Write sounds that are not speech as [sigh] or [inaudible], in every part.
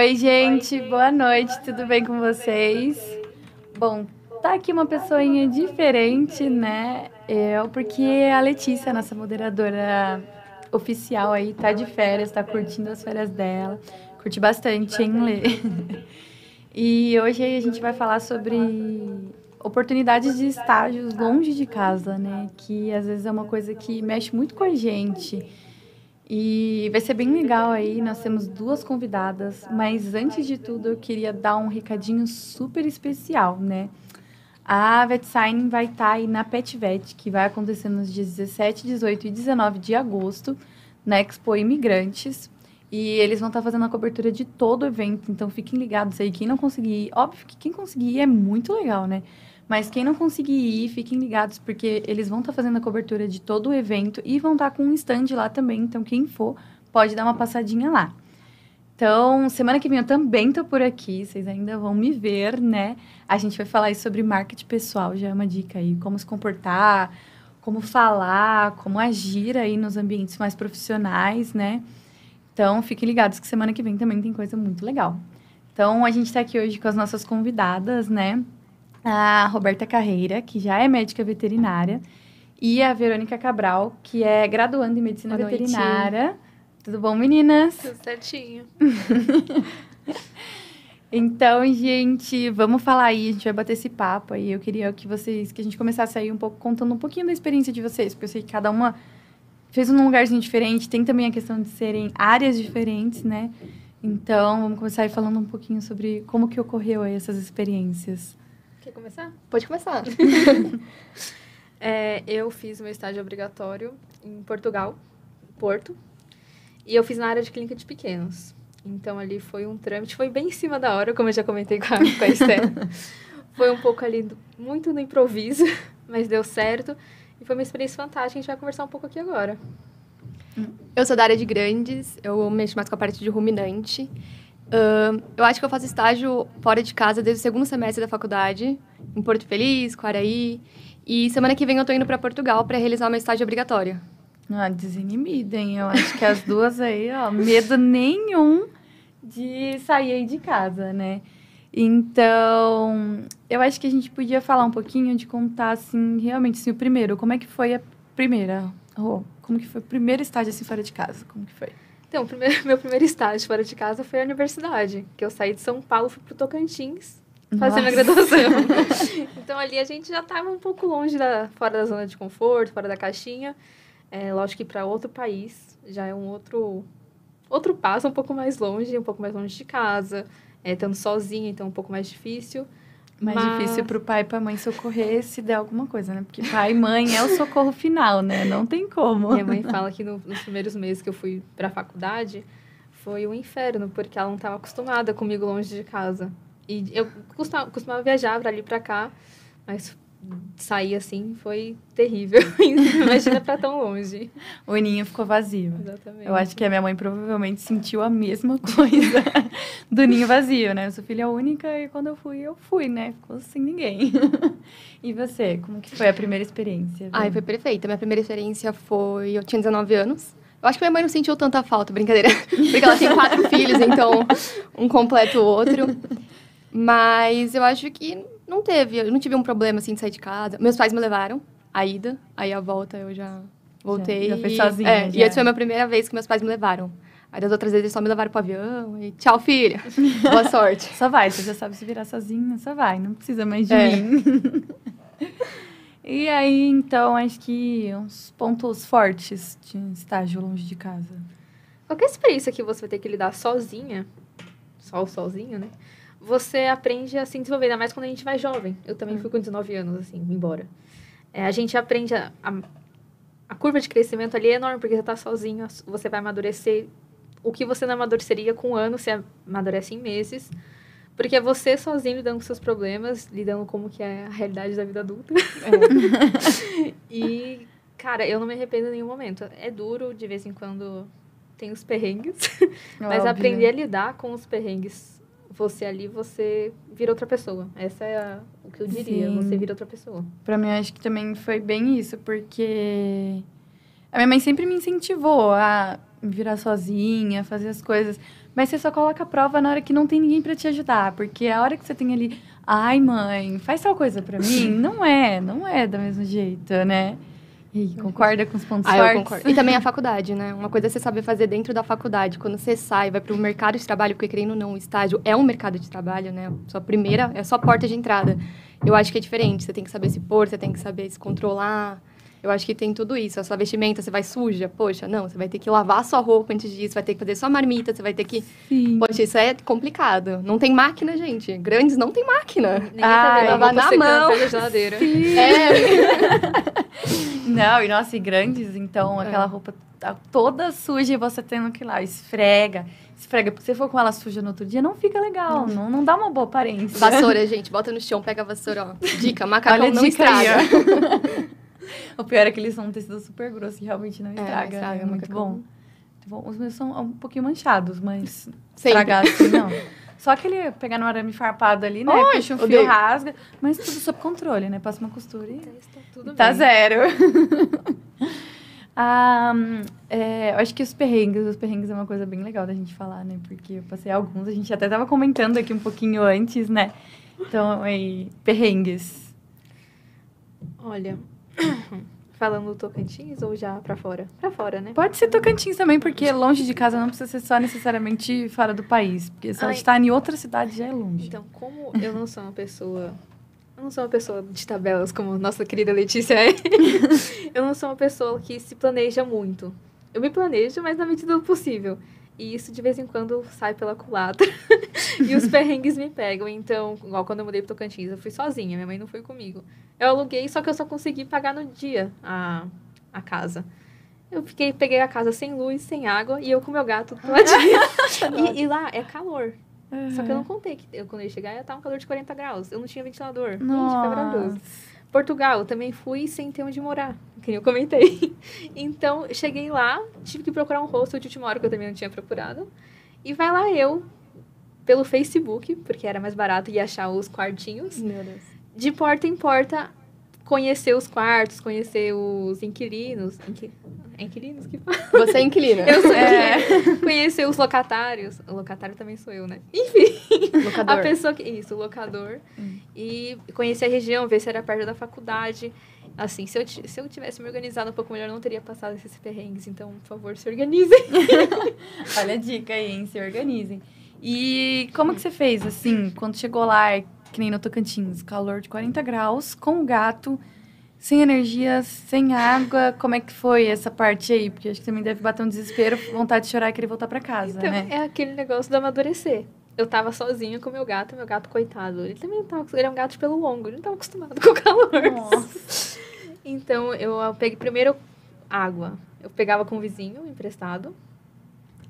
Oi, gente, boa noite, tudo bem com vocês? Bom, tá aqui uma pessoinha diferente, né? Eu, porque a Letícia, nossa moderadora oficial aí, tá de férias, tá curtindo as férias dela. Curti bastante, hein, Lê? E hoje a gente vai falar sobre oportunidades de estágios longe de casa, né? Que às vezes é uma coisa que mexe muito com a gente. E vai ser bem legal aí, nós temos duas convidadas, mas antes de tudo eu queria dar um recadinho super especial, né? A VetSign vai estar tá aí na PetVet, que vai acontecer nos dias 17, 18 e 19 de agosto, na Expo Imigrantes. E eles vão estar tá fazendo a cobertura de todo o evento, então fiquem ligados aí. Quem não conseguir ir, óbvio que quem conseguir ir é muito legal, né? Mas quem não conseguir ir, fiquem ligados, porque eles vão estar tá fazendo a cobertura de todo o evento e vão estar tá com um stand lá também. Então, quem for, pode dar uma passadinha lá. Então, semana que vem eu também tô por aqui, vocês ainda vão me ver, né? A gente vai falar sobre marketing pessoal, já é uma dica aí, como se comportar, como falar, como agir aí nos ambientes mais profissionais, né? Então, fiquem ligados que semana que vem também tem coisa muito legal. Então, a gente está aqui hoje com as nossas convidadas, né? A Roberta Carreira, que já é médica veterinária, e a Verônica Cabral, que é graduanda em medicina Boa veterinária. Noite. Tudo bom, meninas? Tudo certinho. [laughs] então, gente, vamos falar aí, a gente vai bater esse papo aí. Eu queria que vocês, que a gente começasse aí um pouco contando um pouquinho da experiência de vocês, porque eu sei que cada uma fez um lugarzinho diferente, tem também a questão de serem áreas diferentes, né? Então, vamos começar aí falando um pouquinho sobre como que ocorreu aí essas experiências. Quer começar? Pode começar. [laughs] é, eu fiz meu estágio obrigatório em Portugal, Porto, e eu fiz na área de clínica de pequenos. Então, ali foi um trâmite, foi bem em cima da hora, como eu já comentei com a, com a Esther. [laughs] foi um pouco ali, do, muito no improviso, [laughs] mas deu certo. E foi uma experiência fantástica, a gente vai conversar um pouco aqui agora. Eu sou da área de grandes, eu mexo mais com a parte de ruminante. Uh, eu acho que eu faço estágio fora de casa desde o segundo semestre da faculdade, em Porto Feliz, Quaraí. E semana que vem eu tô indo para Portugal para realizar meu estágio obrigatório. Ah, desinibida, hein? Eu acho que as duas aí, ó, medo nenhum de sair de casa, né? Então, eu acho que a gente podia falar um pouquinho de contar, assim, realmente, assim, o primeiro. Como é que foi a primeira? Oh, como que foi o primeiro estágio, assim, fora de casa? Como que foi? Então, primeiro, [laughs] meu primeiro estágio fora de casa foi a universidade, que eu saí de São Paulo, fui pro Tocantins fazer minha graduação. [laughs] então, ali a gente já estava um pouco longe, da, fora da zona de conforto, fora da caixinha. É, lógico que para outro país já é um outro, outro passo, um pouco mais longe, um pouco mais longe de casa, é, estando sozinha, então um pouco mais difícil. Mais Mas... difícil para o pai e para a mãe socorrer se der alguma coisa, né? Porque pai e mãe é o socorro final, né? Não tem como. Minha mãe fala que no, nos primeiros meses que eu fui para a faculdade foi um inferno, porque ela não estava acostumada comigo longe de casa. E eu costumava, costumava viajar para ali para cá, mas sair assim foi terrível. [laughs] Imagina para tão longe. O ninho ficou vazio. Exatamente. Eu acho que a minha mãe provavelmente sentiu a mesma coisa [laughs] do ninho vazio, né? Eu sou filha única e quando eu fui, eu fui, né? Ficou sem ninguém. [laughs] e você, como que foi a primeira experiência? Ai, foi perfeita. Minha primeira experiência foi... Eu tinha 19 anos. Eu acho que minha mãe não sentiu tanta falta, brincadeira. Porque ela tem quatro filhos, então um completa o outro. Mas eu acho que não teve, eu não tive um problema assim de sair de casa. Meus pais me levaram a ida, aí a volta eu já voltei. Já, já foi sozinha. É, já. e essa foi a minha primeira vez que meus pais me levaram. Aí das outras vezes eles só me levaram pro avião e tchau, filha. [laughs] Boa sorte. só vai, você já sabe se virar sozinha, só vai, não precisa mais de é. mim. [laughs] e aí, então, acho que uns pontos fortes de estágio longe de casa. Qualquer experiência que você vai ter que lidar sozinha, só sozinho, né? Você aprende a se desenvolver, ainda mais quando a gente vai jovem. Eu também fui com 19 anos, assim, embora. É, a gente aprende a, a, a, curva de crescimento ali é enorme, porque você está sozinho, você vai amadurecer. O que você não amadureceria com um ano, você amadurece em meses. Porque é você sozinho lidando com seus problemas, lidando com como que é a realidade da vida adulta. É. [laughs] e Cara, eu não me arrependo em nenhum momento. É duro, de vez em quando tem os perrengues. [laughs] Mas Óbvio. aprender a lidar com os perrengues. Você ali, você vira outra pessoa. Essa é a- o que eu diria. Sim. Você vira outra pessoa. Pra mim, acho que também foi bem isso, porque a minha mãe sempre me incentivou a virar sozinha, fazer as coisas. Mas você só coloca a prova na hora que não tem ninguém pra te ajudar. Porque a hora que você tem ali, ai, mãe, faz tal coisa pra mim, não é, não é do mesmo jeito, né? E concorda com os pontos Ah, eu fortes? concordo. E também a [laughs] faculdade, né? Uma coisa é você saber fazer dentro da faculdade. Quando você sai, vai para o mercado de trabalho, porque querendo ou não, o estágio é um mercado de trabalho, né? Sua primeira, é a sua porta de entrada. Eu acho que é diferente. Você tem que saber se pôr, você tem que saber se controlar. Eu acho que tem tudo isso. A sua vestimenta, você vai suja? Poxa, não. Você vai ter que lavar a sua roupa antes disso, vai ter que fazer sua marmita, você vai ter que... Sim. Poxa, isso é complicado. Não tem máquina, gente. Grandes não tem máquina. Ninguém Ah, tá lavar na mão. da geladeira. É, [laughs] Não, e nossa, e grandes, então, É. aquela roupa tá toda suja e você tendo que ir lá, esfrega, esfrega. Porque se for com ela suja no outro dia, não fica legal, não, não dá uma boa aparência. vassoura, [laughs] gente. Bota no chão, pega a vassoura, ó. Dica, macacão Olha não dica aí, estraga. [laughs] o pior é que eles são um tecido super grosso e realmente não estraga. estraga, é muito bom. Muito bom. Os meus são um pouquinho manchados, mas estragar assim, não. Só aquele pegar no arame farpado ali, né? Ai, Puxa um fio, rasga. Mas tudo sob controle, né? Passa uma costura e Tá tudo Tá bem. zero. [laughs] Ah, é, eu acho que os perrengues, os perrengues é uma coisa bem legal da gente falar, né? Porque eu passei alguns, a gente até tava comentando aqui um pouquinho antes, né? Então, aí, perrengues. Olha, [coughs] falando do Tocantins ou já pra fora? Pra fora, né? Pode ser Tocantins também, porque longe de casa não precisa ser só necessariamente fora do país. Porque se ela Ai. está em outra cidade, já é longe. Então, como eu não sou uma pessoa. Eu não sou uma pessoa de tabelas como nossa querida Letícia é. [laughs] eu não sou uma pessoa que se planeja muito. Eu me planejo, mas na medida do possível. E isso de vez em quando sai pela culatra. [laughs] e os [laughs] perrengues me pegam. Então, igual quando eu mudei pro Tocantins, eu fui sozinha, minha mãe não foi comigo. Eu aluguei, só que eu só consegui pagar no dia a, a casa. Eu fiquei, peguei a casa sem luz, sem água, e eu com meu gato do [laughs] e, e lá é calor. Só que eu não contei que eu, quando eu ia chegar ia estar um calor de 40 graus. Eu não tinha ventilador. Gente, foi maravilhoso. Portugal, eu também fui sem ter onde morar, que nem eu comentei. [laughs] Então, cheguei lá, tive que procurar um hostel de última hora que eu também não tinha procurado. E vai lá eu, pelo Facebook, porque era mais barato, ia achar os quartinhos. Meu Deus. De porta em porta, conhecer os quartos, conhecer os inquilinos. Inqui... é Inquilinos que fala? Você é inquilina. [laughs] Eu sou É. Conhecer os locatários. O locatário também sou eu, né? Enfim. Locador. A pessoa que. Isso, o locador. Hum. E conhecer a região, ver se era perto da faculdade. Assim, se eu, se eu tivesse me organizado um pouco melhor, eu não teria passado esses perrengues. Então, por favor, se organizem. [laughs] Olha a dica aí, hein? Se organizem. E como que você fez, assim, quando chegou lá, que nem no Tocantins, calor de 40 graus, com o gato, sem energia, sem água, como é que foi essa parte aí? Porque acho que também deve bater um desespero, vontade de chorar e querer voltar pra casa, Então, né? é aquele negócio do amadurecer. Eu tava sozinha com meu gato, meu gato, coitado. Ele também não tava. Ele é um gato de pelo longo, ele não tava acostumado [laughs] com o calor. Nossa. Então, eu peguei primeiro água. Eu pegava com o vizinho emprestado.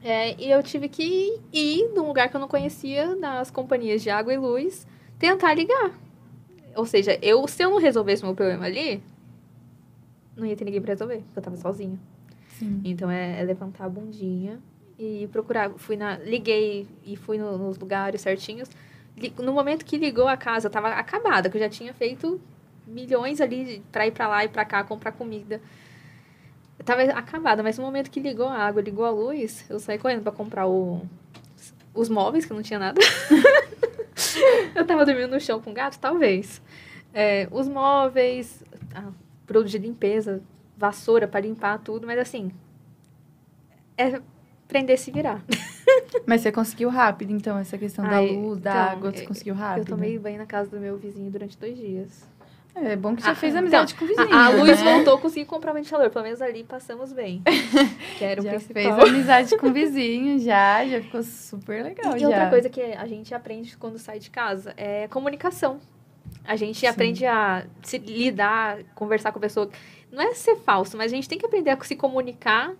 É, e eu tive que ir num lugar que eu não conhecia, nas companhias de água e luz, tentar ligar. Ou seja, eu, se eu não resolvesse meu problema ali, não ia ter ninguém pra resolver, porque eu tava sozinha. Sim. Então é, é levantar a bundinha e procurar. Fui na, liguei e fui no- nos lugares certinhos. No momento que ligou a casa, eu tava acabada, que eu já tinha feito milhões ali pra ir pra lá e pra cá comprar comida. Eu tava acabada, mas no momento que ligou a água, ligou a luz, eu saí correndo pra comprar o, os móveis, que não tinha nada. [laughs] [laughs] eu tava dormindo no chão com gato, talvez. É, os móveis, ah, produto de limpeza, vassoura pra limpar tudo, mas assim, é aprender a se virar. [laughs] Mas você conseguiu rápido, então, essa questão da Ai, luz, da então, água, você conseguiu rápido? Eu tomei banho na casa do meu vizinho durante dois dias. É bom que você Ah, fez então, amizade com o vizinho, A, a luz né? voltou, consegui comprar um ventilador. Pelo menos ali passamos bem. [laughs] Que era o Já principal. fez amizade com o vizinho, já, já ficou super legal, E já. outra coisa que a gente aprende quando sai de casa é comunicação. A gente Sim. aprende a se lidar, conversar com a pessoa. Não é ser falso, mas a gente tem que aprender a se comunicar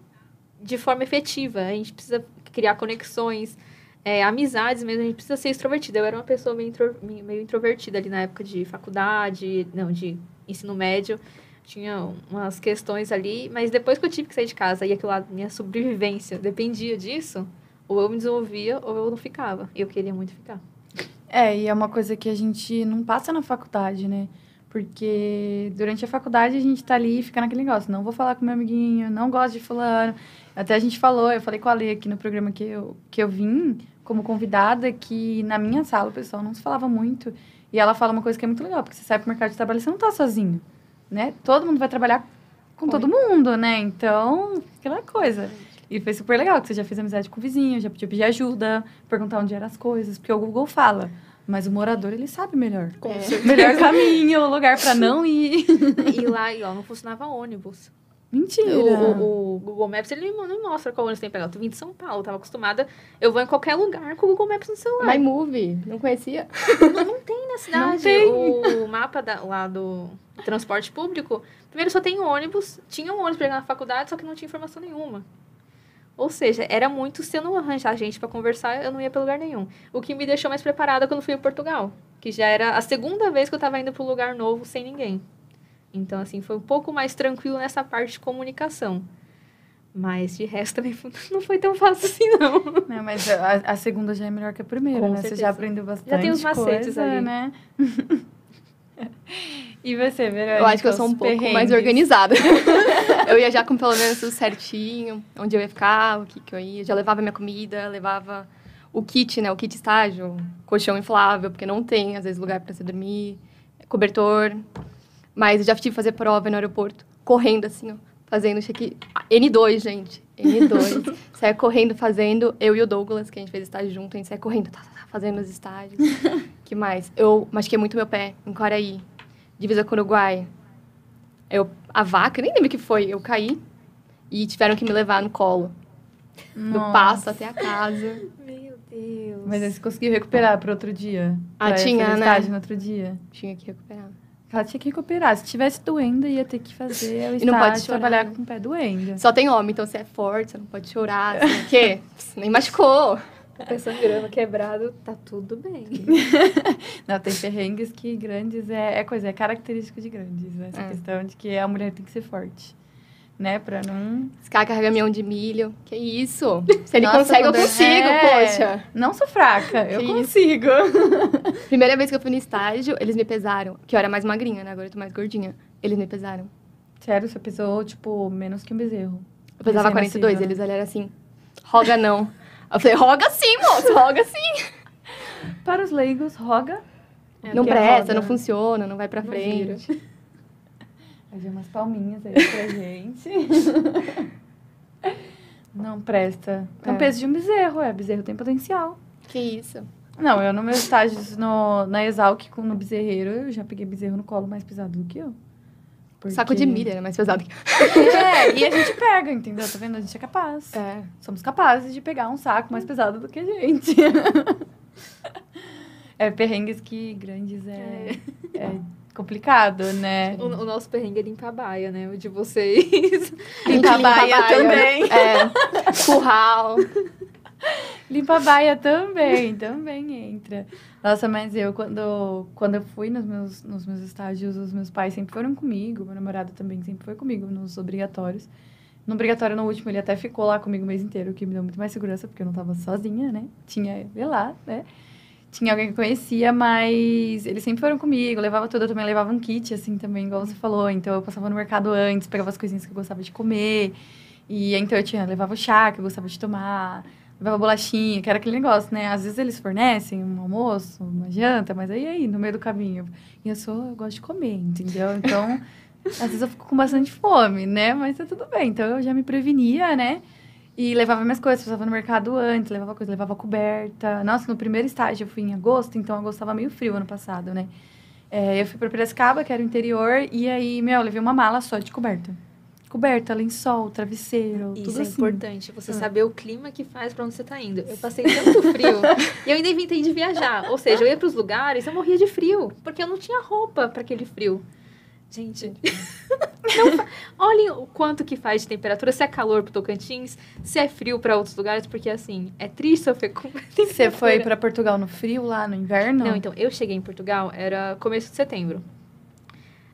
de forma efetiva. A gente precisa criar conexões, é, amizades mesmo. A gente precisa ser extrovertida. Eu era uma pessoa meio, intro- meio introvertida ali na época de faculdade, não, de ensino médio. tinha umas questões ali, mas depois que eu tive que sair de casa e aquilo lá, minha sobrevivência dependia disso, ou eu me desenvolvia ou eu não ficava. E eu queria muito ficar. É, e é uma coisa que a gente não passa na faculdade, né? Porque durante a faculdade a gente tá ali e fica naquele negócio. Não vou falar com meu amiguinho, não gosto de fulano. Até a gente falou, eu falei com a Lê aqui no programa que eu, que eu vim como convidada, que na minha sala o pessoal não se falava muito. E ela fala uma coisa que é muito legal, porque você sai pro mercado de trabalho e você não tá sozinho, né? Todo mundo vai trabalhar com todo mundo, né? Então, aquela coisa. E foi super legal, que você já fez amizade com o vizinho, já podia pedir ajuda, perguntar onde eram as coisas, porque o Google fala. Mas o morador, ele sabe melhor. Com É. certeza. Melhor caminho, lugar pra não [laughs] ir. E lá, e ó, não funcionava ônibus. Mentira. O, o- o Google Maps, ele não não mostra qual ônibus tem que pegar. Eu vim de São Paulo, tava acostumada. Eu vou em qualquer lugar com o Google Maps no celular. My Movie, não conhecia? na cidade, tem. o mapa da- lá do transporte público, primeiro só tem ônibus. Tinha um ônibus pra ir na faculdade, só que não tinha informação nenhuma. Ou seja, era muito, se eu não arranjar gente pra conversar, eu não ia pra lugar nenhum. O que me deixou mais preparada quando fui a Portugal. Que já era a segunda vez que eu tava indo pra um lugar novo sem ninguém. Então, assim, foi um pouco mais tranquilo nessa parte de comunicação. Mas de resto [laughs] também não foi tão fácil assim, não. Não, mas a, a segunda já é melhor que a primeira, Com né? Você certeza. já aprendeu bastante tem os macetes coisa, ali. né? [laughs] e você, Verônica? Eu acho que eu sou um pouco mais organizada. [laughs] eu ia já com pelo menos tudo certinho, onde eu ia ficar, o que, que eu ia. Já levava minha comida, levava o kit, né? O kit estágio, colchão inflável, porque não tem, às vezes, lugar pra você dormir, cobertor. Mas eu já tive que fazer prova no aeroporto, correndo assim, ó, fazendo check N2, gente. N2. [laughs] Saia correndo fazendo, eu e o Douglas, que a gente fez estágio junto, a gente saia correndo, tá, tá, tá, fazendo os estágios. [laughs] que mais? Eu machuquei muito meu pé em Quaraí, divisa com o Uruguai. Eu, a vaca, nem lembro o que foi, eu caí e tiveram que me levar no colo, do Nossa. passo até a casa. [laughs] Meu Deus. Mas aí você conseguiu recuperar para outro dia? Ah, Pra tinha, né? estágio no outro dia? Tinha que recuperar. Ela tinha que recuperar. Se tivesse doendo, ia ter que fazer [laughs] o E não pode chorar, trabalhar com o pé doendo. Só tem homem, então você é forte, você não pode chorar, assim, o quê? [laughs] Você nem machucou. O pé sangrando, quebrado, tá tudo bem. [laughs] Não, tem perrengues que grandes é, é coisa, é característico de grandes. né? Essa É. questão de que a mulher tem que ser forte. Né? Pra não. Esse cara carrega caminhão de milho. Que isso? Se ele Nossa, consegue, eu consigo, é. poxa. Não sou fraca, eu Que isso. consigo. [laughs] Primeira vez que eu fui no estágio, eles me pesaram. Que eu era mais magrinha, né? Agora eu tô mais gordinha. Eles me pesaram. Sério, você pesou, tipo, menos que um bezerro. Eu pesava Recém-nascido, 42, né? eles olharam assim. Roga não. Eu falei, roga sim, moço, roga sim. [laughs] Para os leigos, roga. É, não é presta, roga. não funciona, não vai pra Não frente. [laughs] Fazer umas palminhas aí pra gente. [laughs] Não presta. É o É. peso de um bezerro, é. Bezerro tem potencial. Que isso? Não, eu no meus estágios no, na Exalc com no bezerreiro, eu já peguei bezerro no colo mais pesado do que eu. Porque- Saco de milho era mais pesado que. É, e a gente pega, entendeu? Tá vendo? A gente é capaz. É. Somos capazes de pegar um saco mais pesado do que a gente. [laughs] É, perrengues que grandes é, é complicado, né? O, o nosso perrengue é limpar a baia, né? O de vocês. [laughs] A gente Limpa a baia também. É. Curral. Limpa a baia também, também entra. Nossa, mas eu, quando, quando eu fui nos meus, nos meus estágios, os meus pais sempre foram comigo, meu namorado também sempre foi comigo nos obrigatórios. No obrigatório, no último, ele até ficou lá comigo o mês inteiro, o que me deu muito mais segurança, porque eu não tava sozinha, né? Tinha ele lá, né? Tinha alguém que eu conhecia, mas eles sempre foram comigo, levava tudo, eu também levava um kit, assim, também, igual você falou. Então, eu passava no mercado antes, pegava as coisinhas que eu gostava de comer. E então, eu tinha, levava o chá que eu gostava de tomar, levava bolachinha, que era aquele negócio, né? Às vezes eles fornecem um almoço, uma janta, mas aí, aí, no meio do caminho. E eu sou, eu gosto de comer, entendeu? Então, às vezes eu fico com bastante fome, né? Mas tá tudo bem. Então, eu já me prevenia, né? E levava minhas coisas, passava no mercado antes, levava coisa, levava coberta. Nossa, no primeiro estágio eu fui em agosto, então agosto tava meio frio ano passado, né? É, eu fui pra Piracicaba, que era o interior, e aí, meu, eu levei uma mala só de coberta. Coberta, lençol, travesseiro, Isso tudo é assim. importante, você Ah. saber o clima que faz pra onde você tá indo. Eu passei tanto frio [laughs] e eu ainda inventei de viajar. Ou seja, eu ia pros lugares, eu morria de frio, porque eu não tinha roupa pra aquele frio. Gente, [laughs] não olhem o quanto que faz de temperatura, se é calor pro Tocantins, se é frio pra outros lugares, porque assim, é triste sofrer com Você foi pra Portugal no frio, lá no inverno? Não, então, eu cheguei em Portugal, era começo de setembro.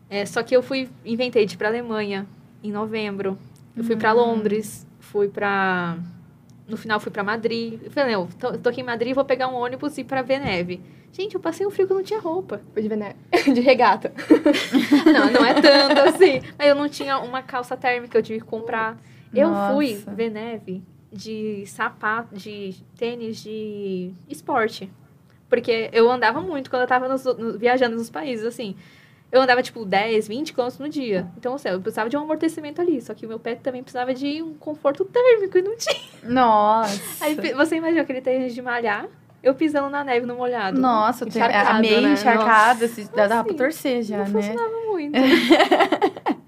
É, só que eu fui, inventei de ir pra Alemanha em novembro. Eu fui pra Hum. Londres, fui pra. No final fui pra Madrid. Eu falei, não, tô, tô aqui em Madrid, vou pegar um ônibus e ir pra ver neve. Gente, eu passei um frio que eu não tinha roupa. Foi de, vené- [laughs] de regata. [laughs] Não, não é tanto [laughs] assim. Mas eu não tinha uma calça térmica, eu tive que comprar. Eu fui Nossa. ver neve de sapato, de tênis de esporte. Porque eu andava muito quando eu tava nos- no- viajando nos países, assim. Eu andava, tipo, 10, 20 quilômetros no dia. Então, assim, eu precisava de um amortecimento ali. Só que o meu pé também precisava de um conforto térmico e não tinha. Nossa. Aí, você imagina aquele tênis de malhar, eu pisando na neve no molhado. Nossa, tem, a Encharcado, meia né? encharcada, se, dá, dá pra Assim, torcer já, não né? funcionava muito. [laughs]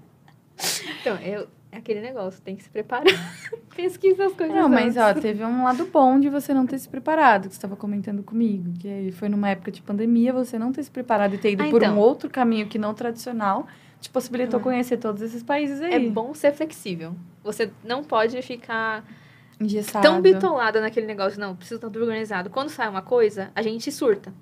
então, eu, é aquele negócio, tem que se preparar. [laughs] Pesquisa as coisas Não, mas ó, teve um lado bom de você não ter se preparado, que você estava comentando comigo. Que aí foi numa época de pandemia, você não ter se preparado e ter ido Ah, por então. um outro caminho que não tradicional, te possibilitou Ah. conhecer todos esses países aí. É bom ser flexível. Você não pode ficar Engessado. tão bitolada naquele negócio, não, preciso estar tudo organizado. Quando sai uma coisa, a gente surta.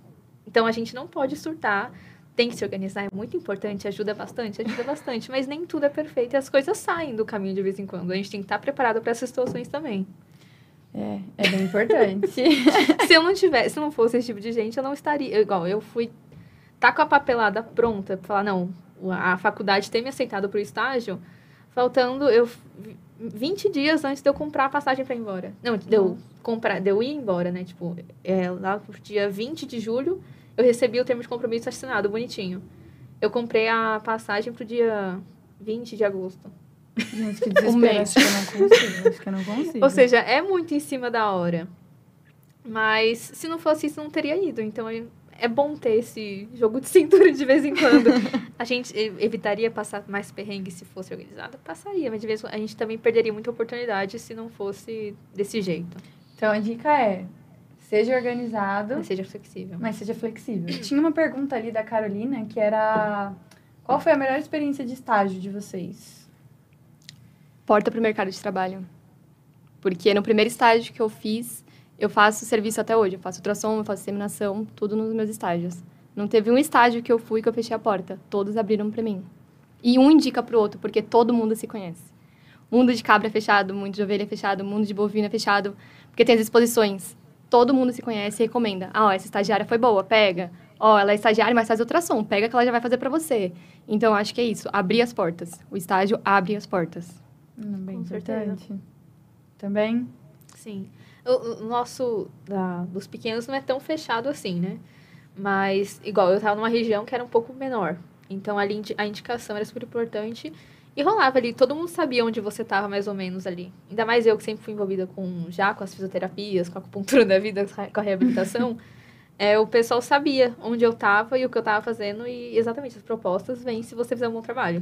Então a gente não pode surtar. Tem que se organizar, é muito importante, ajuda bastante, ajuda bastante, mas nem tudo é perfeito e as coisas saem do caminho de vez em quando. A gente tem que estar preparado para essas situações também. É, é bem importante. [laughs] [laughs] se eu não tivesse, se não fosse esse tipo de gente, eu não estaria. Igual, eu fui. Tá com a papelada pronta falar, não, a faculdade tem me aceitado pro estágio, faltando eu. 20 dias antes de eu comprar a passagem pra ir embora. Não, de eu comprar, de eu ir embora, né? Tipo, é, lá pro dia 20 de julho, eu recebi o termo de compromisso assinado, bonitinho. Eu comprei a passagem pro dia 20 de agosto. Gente, que [laughs] desespero. Um mês. Acho que eu não consigo. Acho que eu não consigo. Ou seja, é muito em cima da hora. Mas se não fosse isso, não teria ido. Então é, é bom ter esse jogo de [laughs] cintura de vez em quando. a gente evitaria passar mais perrengue se fosse organizado? Passaria, mas de vez em quando a gente também perderia muita oportunidade se não fosse desse jeito. Então a dica é: seja organizado, Mas seja flexível. mas seja flexível. [clears throat] Tinha uma pergunta ali da Carolina que era: qual foi a melhor experiência de estágio de vocês? Porta para o mercado de trabalho. Porque no primeiro estágio que eu fiz, eu faço serviço até hoje. Eu faço ultrassom, eu faço seminação, tudo nos meus estágios. Não teve um estágio que eu fui que eu fechei a porta. Todos abriram para mim. E um indica para o outro, porque todo mundo se conhece. Mundo de cabra é fechado, mundo de ovelha é fechado, mundo de bovina é fechado. Porque tem as exposições. Todo mundo se conhece e recomenda. Ah, ó, essa estagiária foi boa, pega. Ó, ela é estagiária, mas faz ultrassom. Pega que ela já vai fazer para você. Então, acho que é isso. Abrir as portas. O estágio abre as portas. Hum, bem Com certeza. importante. Também? Sim. O, o nosso, da, dos pequenos, não é tão fechado assim, né? Mas, igual, eu tava numa região que era um pouco menor. Então, ali a indicação era super importante. E rolava ali, todo mundo sabia onde você tava, mais ou menos, ali. Ainda mais eu, que sempre fui envolvida com, já com as fisioterapias, com a acupuntura da vida, com a reabilitação. [laughs] é, o pessoal sabia onde eu tava e o que eu tava fazendo. E, exatamente, as propostas vêm se você fizer um bom trabalho.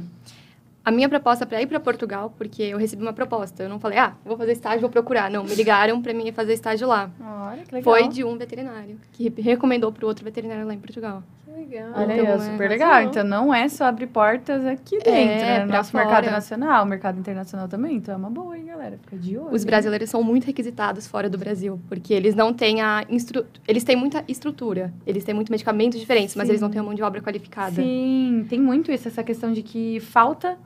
A minha proposta para ir para Portugal, porque eu recebi uma proposta. Eu não falei, ah, vou fazer estágio, vou procurar. Não, me ligaram para mim fazer estágio lá. Olha, que legal. Foi de um veterinário, que recomendou para o outro veterinário lá em Portugal. Legal. Olha Então, aí, é, super legal. arrasou. Então não é só abrir portas aqui dentro, É, né? Nosso mercado fora. nacional, mercado internacional também. Então é uma boa, hein, galera? Fica de olho. Os hein? brasileiros são muito requisitados fora do Brasil, porque eles não têm a instru... eles têm muita estrutura, eles têm muitos medicamentos diferentes, mas Sim. eles não têm uma mão de obra qualificada. Sim, tem muito isso, essa questão de que falta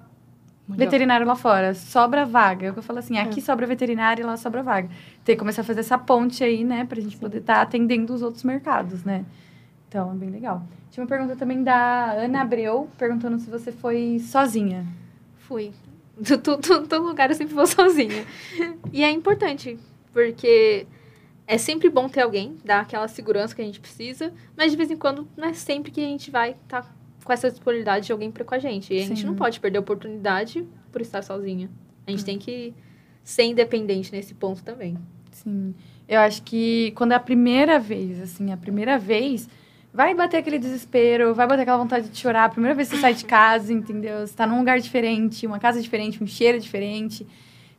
veterinário lá fora, sobra vaga. É o que eu falo assim, É. aqui sobra veterinário e lá sobra vaga. Tem que começar a fazer essa ponte aí, né, pra gente poder estar atendendo os outros mercados, né? Então, é bem legal. Tinha uma pergunta também da Ana Abreu, perguntando se você foi sozinha. Fui. [laughs] Todo lugar eu sempre vou sozinha. E é importante, porque é sempre bom ter alguém, dar aquela segurança que a gente precisa, mas de vez em quando não é sempre que a gente vai estar com essa disponibilidade de alguém para com a gente. E a gente não pode perder a oportunidade por estar sozinha. A Hum. gente tem que ser independente nesse ponto também. Sim. Eu acho que quando é a primeira vez, assim, a primeira vez, vai bater aquele desespero, vai bater aquela vontade de chorar. A primeira vez que você sai de casa, entendeu? Você tá num lugar diferente, uma casa diferente, um cheiro diferente.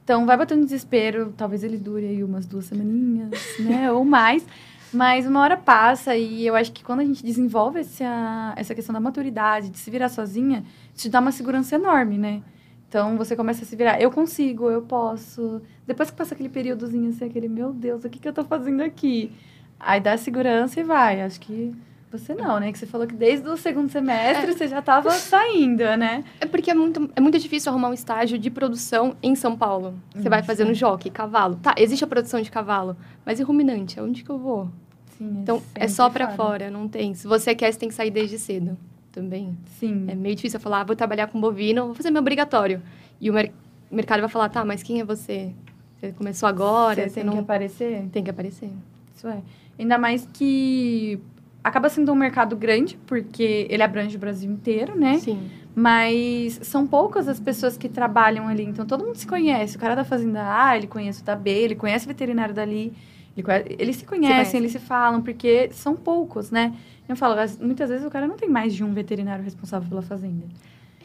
Então, vai bater um desespero. Talvez ele dure aí umas duas semaninhas, né? [laughs] Ou mais. Mas uma hora passa e eu acho que quando a gente desenvolve essa, essa questão da maturidade, de se virar sozinha, te dá uma segurança enorme, né? Então você começa a se virar, eu consigo, eu posso. Depois que passa aquele períodozinho assim, aquele, meu Deus, o que, que eu tô fazendo aqui? Aí dá segurança e vai. Acho que Você não, né? Que você falou que desde o segundo semestre é. você já estava saindo, né? É porque é muito, é muito difícil arrumar um estágio de produção em São Paulo. Você vai fazendo jockey, cavalo. Tá, existe a produção de cavalo, mas e ruminante? Onde que eu vou? Sim, é então, é só para fora. não tem. Se você quer, você tem que sair desde cedo também. Sim. É meio difícil eu falar, ah, vou trabalhar com bovino, vou fazer meu obrigatório. E o mer mercado vai falar, tá, mas quem é você? Você começou agora, você, você tem não... que aparecer? Tem que aparecer. Isso é. Ainda mais que acaba sendo um mercado grande, porque ele abrange o Brasil inteiro, né? Sim. Mas são poucas as pessoas que trabalham ali, então todo mundo se conhece. O cara da fazenda A, ele conhece o da B, ele conhece o veterinário dali. Ele conhece, eles se conhecem, se eles se falam, porque são poucos, né? Eu falo, muitas vezes o cara não tem mais de um veterinário responsável pela fazenda.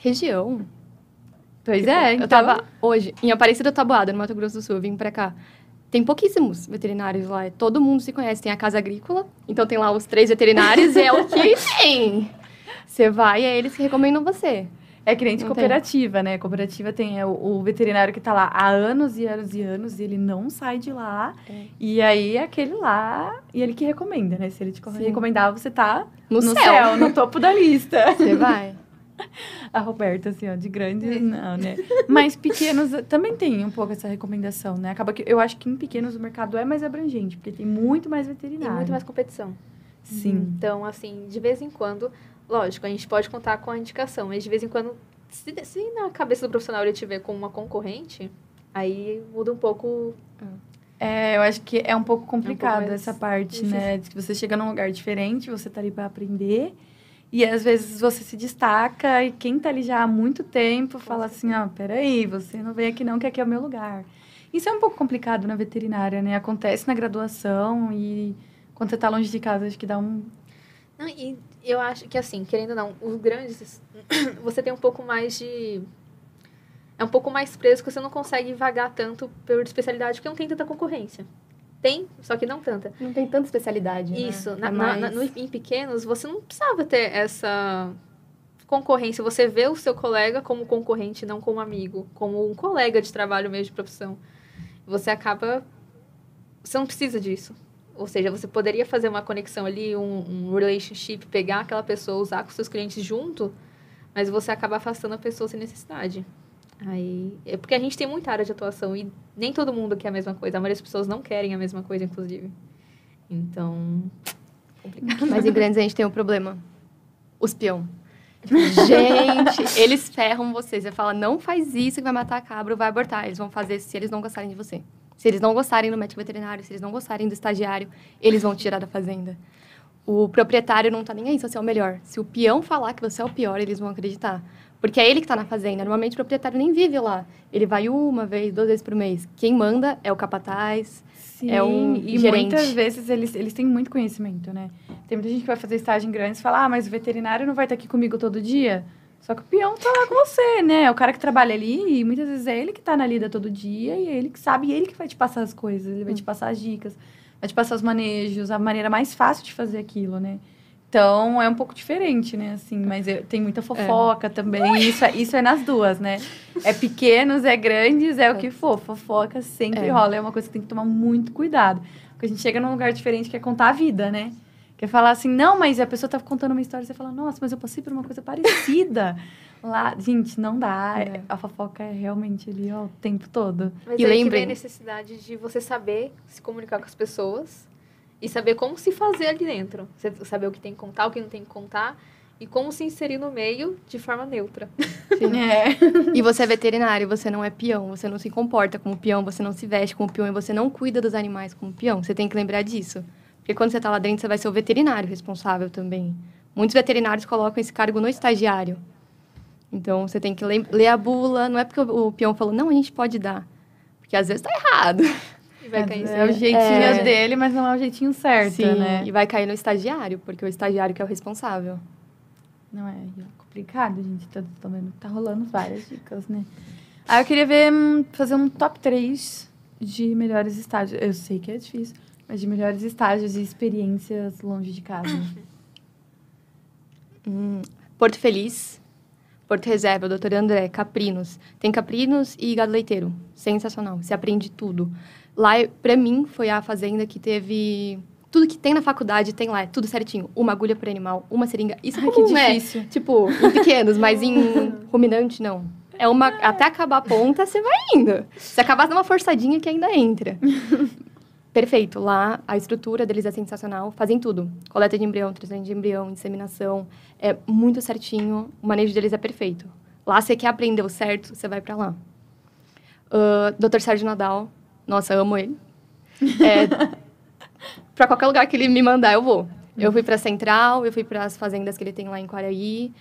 Região. Pois é, então... Eu tava hoje em Aparecida Taboada, no Mato Grosso do Sul, eu vim pra cá. Tem pouquíssimos veterinários lá. Todo mundo se conhece. Tem a Casa Agrícola, então tem lá os três veterinários e é o que [laughs] tem. Você vai e é eles que recomendam você. É cliente não cooperativa, tem. né? Cooperativa tem é, o, o, veterinário que está lá há anos e anos e anos e ele não sai de lá. É. E aí, aquele lá, e ele que recomenda, né? Se ele te Sim. recomendar, você tá no, no céu. céu. no topo da lista. Você vai. [laughs] [laughs] A Roberta, assim, ó, de grandes, não, né? Mas pequenos também tem um pouco essa recomendação, né? Acaba que eu acho que em pequenos o mercado é mais abrangente, porque tem muito mais veterinário. E muito mais competição. Sim. Então, assim, de vez em quando lógico, a gente pode contar com a indicação, mas de vez em quando, se, se na cabeça do profissional ele tiver como uma concorrente, aí muda um pouco. É, eu acho que é um pouco complicado é um pouco essa parte, né? De que você chega num lugar diferente, você tá ali para aprender. E às vezes você se destaca e quem tá ali já há muito tempo fala assim, ó, oh, peraí, você não vem aqui não, que aqui é o meu lugar. Isso é um pouco complicado na veterinária, né? Acontece na graduação e quando você tá longe de casa, acho que dá um... Não, e eu acho que, assim, querendo ou não, os grandes, [clears throat] você tem um pouco mais de. É um pouco mais preso que você não consegue vagar tanto por especialidade, porque não tem tanta concorrência. Tem, só que não tanta. Não tem tanta especialidade. Né? Isso. Né? Na, é mais... na, no, em pequenos, você não precisava ter essa concorrência. Você vê o seu colega como concorrente, não como amigo, como um colega de trabalho mesmo de profissão. Você acaba. Você não precisa disso. Ou seja, você poderia fazer uma conexão ali, um, um relationship, pegar aquela pessoa, usar com seus clientes junto, mas você acaba afastando a pessoa sem necessidade. Aí, é porque a gente tem muita área de atuação e nem todo mundo quer a mesma coisa. A maioria das pessoas não querem a mesma coisa, inclusive. Então, complicado. Mas em grandes a gente tem um problema. Os peão. gente, [laughs] eles ferram vocês. Você fala, não faz isso que vai matar a cabra, vai abortar. Eles vão fazer se eles não gostarem de você. Se eles não gostarem do médico veterinário, se eles não gostarem do estagiário, eles vão tirar da fazenda. O proprietário não está nem aí se você é o melhor. Se o peão falar que você é o pior, eles vão acreditar. Porque é ele que está na fazenda. Normalmente o proprietário nem vive lá. Ele vai uma vez, duas vezes por mês. Quem manda é o capataz, Sim, é um e gerente. muitas vezes eles, eles têm muito conhecimento, né? Tem muita gente que vai fazer estágio em grandes e fala, ah, mas o veterinário não vai estar aqui comigo todo dia? Só que o peão tá lá com você, né? É o cara que trabalha ali e muitas vezes é ele que tá na lida todo dia e é ele que sabe e é ele que vai te passar as coisas, ele vai te hum. passar as dicas, vai te passar os manejos, a maneira mais fácil de fazer aquilo, né? Então é um pouco diferente, né? Assim, mas eu, tem muita fofoca é. também. Isso é, isso é nas duas, né? É pequenos, é grandes, é o que for. Fofoca sempre é. rola. É uma coisa que tem que tomar muito cuidado. Porque a gente chega num lugar diferente que é contar a vida, né? Quer falar assim, não, mas a pessoa tá contando uma história e você fala, nossa, mas eu passei por uma coisa parecida. [laughs] Lá, gente, não dá. É. A fofoca é realmente ali, ó, o tempo todo. Mas e lembrem a necessidade de você saber se comunicar com as pessoas e saber como se fazer ali dentro. Saber o que tem que contar, o que não tem que contar e como se inserir no meio de forma neutra. [laughs] Sim. É. E você é veterinário, você não é peão, você não se comporta como peão, você não se veste como peão e você não cuida dos animais como peão. Você tem que lembrar disso. Porque quando você está lá dentro, você vai ser o veterinário responsável também. Muitos veterinários colocam esse cargo no estagiário. Então, você tem que ler a bula. Não é porque o peão falou, não, a gente pode dar. Porque às vezes está errado. Vai cair é o jeitinho é. dele, mas não é o jeitinho certo, Sim, né? E vai cair no estagiário, porque é o estagiário que é o responsável. Não é, é complicado, gente. Tá, tá, tá rolando várias dicas, né? Aí eu queria ver, hum, fazer um top 3 de melhores estágios. Eu sei que é difícil, mas de melhores estágios e experiências longe de casa. [clears throat] hum, Porto Feliz, Porto Reserva, Doutor André, Caprinos. Tem Caprinos e Gado Leiteiro. Sensacional. Você aprende tudo. Lá, para mim, foi a fazenda que teve tudo que tem na faculdade tem lá, é tudo certinho. Uma agulha por animal, uma seringa. Isso Ai, que comum, é, difícil. Tipo, em pequenos, mas em [laughs] ruminante, não. É uma. Até acabar a ponta, você vai indo. Se acabar, dá uma forçadinha que ainda entra. [laughs] Perfeito. Lá, a estrutura deles é sensacional. Fazem tudo. Coleta de embrião, transferência de embrião, inseminação. É muito certinho. O manejo deles é perfeito. Lá, você quer aprender o certo, você vai pra lá. Uh, Dr. Sérgio Nadal. Nossa, amo ele. É, pra qualquer lugar que ele me mandar, eu vou. Eu fui pra Central, eu fui para as fazendas que ele tem lá em Quaraí.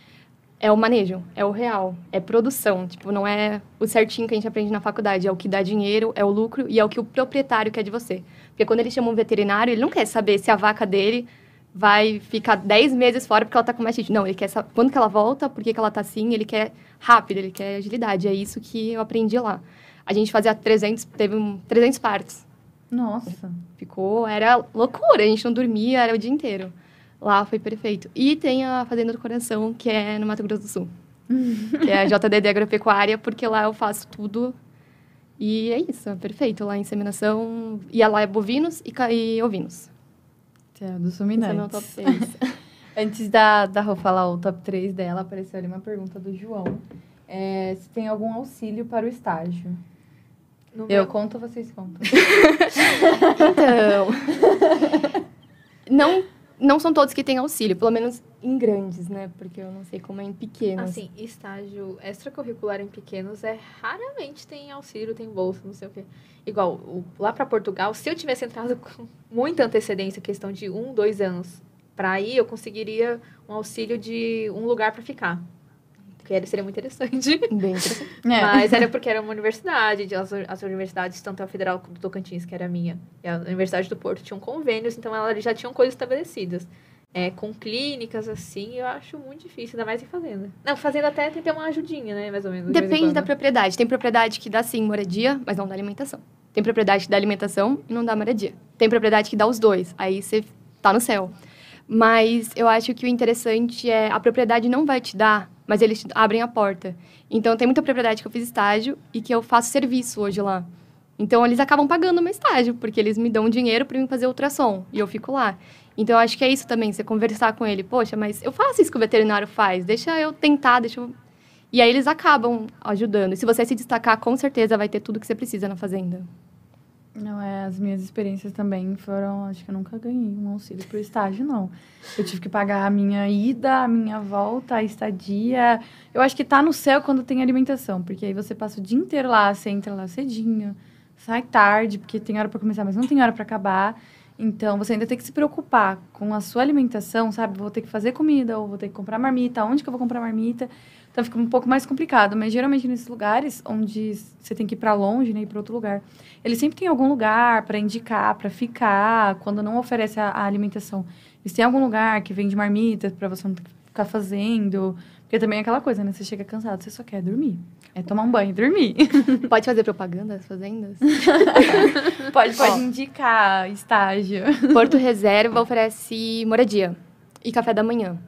É o manejo, é o real, é produção. Tipo, não é o certinho que a gente aprende na faculdade. É o que dá dinheiro, é o lucro e é o que o proprietário quer de você. Porque quando ele chama um veterinário, ele não quer saber se a vaca dele vai ficar 10 meses fora porque ela tá com mastite. Não, ele quer saber quando que ela volta, por que ela tá assim, ele quer rápido, ele quer agilidade. É isso que eu aprendi lá. A gente fazia 300, teve um, 300 partes. Nossa. Ficou, era loucura, a gente não dormia, era o dia inteiro. Lá foi perfeito. E tem a Fazenda do Coração, que é no Mato Grosso do Sul. [laughs] que é a JDD Agropecuária, porque lá eu faço tudo. E é isso, é perfeito. Lá inseminação, e lá é bovinos e, e ovinos. É, dos ruminantes. Esse é meu top 6. [laughs] Antes da, da Rô falar o top 3 dela, apareceu ali uma pergunta do João. É, se tem algum auxílio para o estágio? No eu meu... conto, vocês contam. [laughs] então. [laughs] não, não são todos que têm auxílio, pelo menos em grandes, né? Porque eu não sei como é em pequenos. Assim, estágio extracurricular em pequenos é raramente tem auxílio, tem bolsa, não sei o quê. Igual, lá para Portugal, se eu tivesse entrado [laughs] com muita antecedência, questão de um, dois anos, para ir, eu conseguiria um auxílio de um lugar para ficar que seria muito interessante. Bem interessante. [laughs] É. Mas era porque era uma universidade, as, as universidades, tanto a Federal do Tocantins, que era a minha, e a Universidade do Porto, tinham convênios, então elas já tinham coisas estabelecidas. É, com clínicas, assim, eu acho muito difícil, ainda mais em fazenda. Não, fazenda até tem que ter uma ajudinha, né, mais ou menos. Depende da propriedade. Tem propriedade que dá, sim, moradia, mas não dá alimentação. Tem propriedade que dá alimentação e não dá moradia. Tem propriedade que dá os dois, aí você tá no céu. Mas eu acho que o interessante é a propriedade não vai te dar mas eles abrem a porta. Então, tem muita propriedade que eu fiz estágio e que eu faço serviço hoje lá. Então, eles acabam pagando meu estágio, porque eles me dão dinheiro para mim fazer ultrassom, e eu fico lá. Então, eu acho que é isso também, você conversar com ele. Poxa, mas eu faço isso que o veterinário faz, deixa eu tentar, deixa eu... E aí, eles acabam ajudando. E se você se destacar, com certeza vai ter tudo que você precisa na fazenda. Não, é, as minhas experiências também foram, acho que eu nunca ganhei um auxílio pro estágio, não. Eu tive que pagar a minha ida, a minha volta, a estadia. Eu acho que tá no céu quando tem alimentação, porque aí você passa o dia inteiro lá, você entra lá cedinho, sai tarde, porque tem hora para começar, mas não tem hora para acabar. Então, você ainda tem que se preocupar com a sua alimentação, sabe? Vou ter que fazer comida, ou vou ter que comprar marmita, onde que eu vou comprar marmita? Então, fica um pouco mais complicado. Mas, geralmente, nesses lugares onde você tem que ir para longe, né? Ir para outro lugar, eles sempre têm algum lugar para indicar, para ficar, quando não oferece a, a, alimentação. Eles têm algum lugar que vende marmita para você não ficar fazendo. Porque também é aquela coisa, né? Você chega cansado, você só quer dormir. É tomar um banho e dormir. [laughs] Pode fazer propaganda das fazendas? [laughs] pode, pode indicar estágio. Porto Reserva oferece moradia e café da manhã.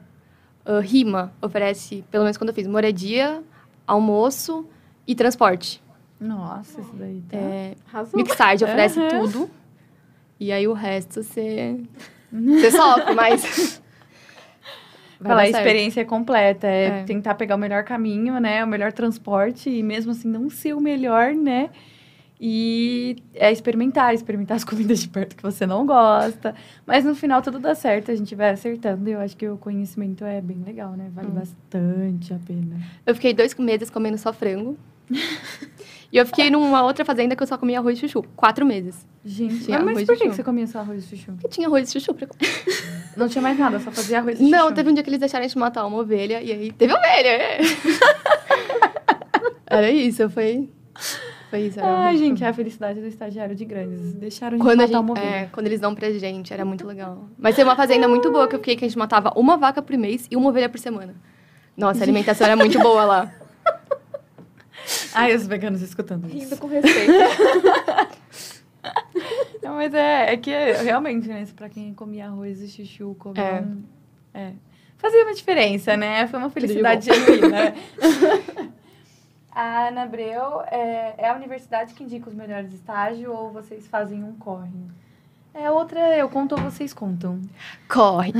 Uh, Rima oferece, pelo menos quando eu fiz, moradia, almoço e transporte. Nossa, isso daí tá... É, Mixard oferece uhum. tudo. E aí o resto você... [laughs] Você sofre, mas... Falar a experiência completa, é, é, tentar pegar o melhor caminho, né? O melhor transporte e mesmo assim não ser o melhor, né? E é experimentar, experimentar as comidas de perto que você não gosta. Mas no final tudo dá certo, a gente vai acertando. E eu acho que o conhecimento é bem legal, né? Vale hum. bastante a pena. Eu fiquei dois meses comendo só frango. [laughs] e eu fiquei numa outra fazenda que eu só comia arroz e chuchu. Quatro meses. Gente, tinha mas por que você comia só arroz e chuchu? Porque tinha arroz e chuchu pra comer. [laughs] Não tinha mais nada, só fazia arroz e chuchu. Não, teve um dia que eles deixaram a gente matar uma ovelha. E aí, teve ovelha! [laughs] Era isso, foi... Foi isso. Ai, gente, é a felicidade do estagiário de grandes. Deixaram de quando matar uma É, quando eles dão pra gente, era muito legal. Mas tem uma fazenda muito boa que eu fiquei que a gente matava uma vaca por mês e uma ovelha por semana. Nossa, a alimentação era muito boa lá. [laughs] Ai, os veganos escutando isso. Rindo com respeito. [laughs] Não, mas é, é que realmente, né? Pra quem comia arroz e chuchu, comia é. Um, é. Fazia uma diferença, né? Foi uma felicidade genuína. [laughs] A Ana Abreu é, é, a universidade que indica os melhores estágios ou vocês fazem um corre? É outra, eu conto ou vocês contam. Corre.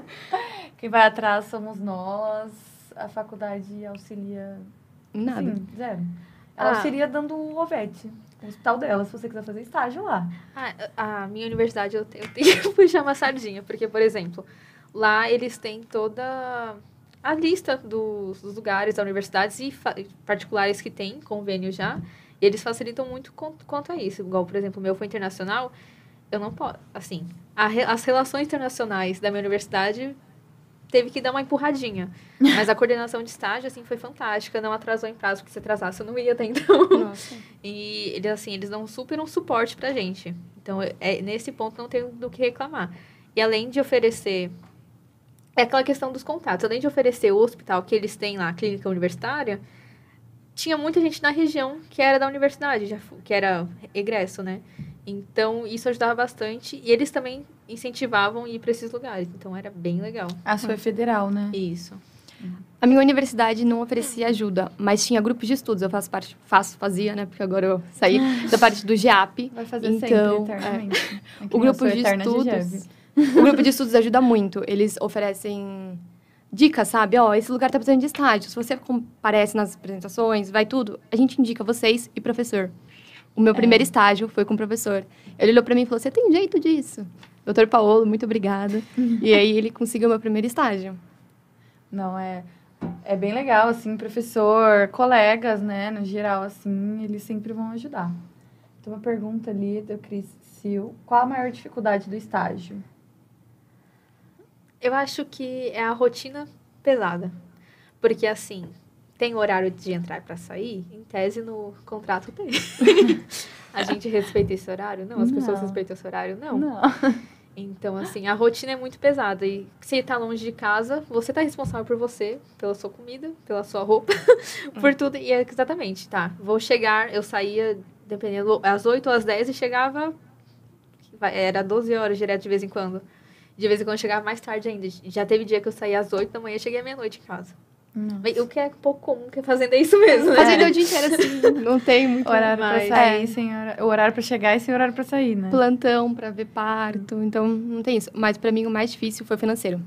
[laughs] Quem vai atrás somos nós. A faculdade auxilia. Nada. Sim, zero. Ela Ah. auxilia dando o OVET. O hospital dela, se você quiser fazer estágio lá. Ah, a minha universidade eu, te- eu tenho [laughs] que puxar uma sardinha, porque, por exemplo, lá eles têm toda a lista dos, dos lugares da universidade e particulares que tem convênio já. E eles facilitam muito quanto a isso. Igual, por exemplo, o meu foi internacional, eu não posso. Assim, a as relações internacionais da minha universidade teve que dar uma empurradinha. [laughs] Mas a coordenação de estágio, assim, foi fantástica. Não atrasou em prazo, porque se atrasasse eu não ia até então. Nossa. E eles, assim, eles dão super um suporte pra gente. Então, é, nesse ponto, não tem do que reclamar. E além de oferecer. É aquela questão dos contatos. Além de oferecer o hospital que eles têm lá, a clínica universitária, tinha muita gente na região que era da universidade, já, que era egresso, né? Então, isso ajudava bastante. E eles também incentivavam a ir para esses lugares. Então, era bem legal. A sua é federal, né? Isso. A minha universidade não oferecia ajuda, mas tinha grupos de estudos. Eu faço parte, faço, fazia, né? Porque agora eu saí da parte do GEAP. Vai fazer Então, sempre, eternamente. É O grupo de estudos. Geve. O grupo de estudos ajuda muito. Eles oferecem dicas, sabe? Ó, esse lugar tá precisando de estágio. Se você comparece nas apresentações, vai tudo, a gente indica vocês e professor. O meu primeiro estágio foi com o professor. Ele olhou pra mim e falou: Você tem jeito disso? Doutor Paulo, muito obrigada. [laughs] e aí ele conseguiu o meu primeiro estágio. Não, é, é bem legal, assim, professor, colegas, né, no geral, assim, eles sempre vão ajudar. Tem uma pergunta ali do Cris Sil. Qual a maior dificuldade do estágio? Eu acho que é a rotina pesada. Porque, assim, tem horário de entrar para sair? Em tese, no contrato tem. [laughs] a gente respeita esse horário? Não. As pessoas Não. respeitam esse horário? Não. Não. [laughs] Então, assim, a rotina é muito pesada. E se tá longe de casa, você tá responsável por você, pela sua comida, pela sua roupa, [laughs] por tudo. E é exatamente, tá. Vou chegar, eu saía, dependendo, às 8 ou às 10 e chegava. Era 12 horas direto de vez em quando. De vez em quando eu chegava mais tarde ainda. Já teve dia que eu saía às 8 da manhã e cheguei à meia-noite em casa. Mas O que é pouco comum, que fazenda é isso mesmo, né? Fazendo o dia inteiro assim, [laughs] não tem muito Horário Mas- pra sair, é. sem hora... o horário pra chegar e sem horário pra sair, né? plantão pra ver parto, então não tem isso. Mas pra mim o mais difícil foi o financeiro.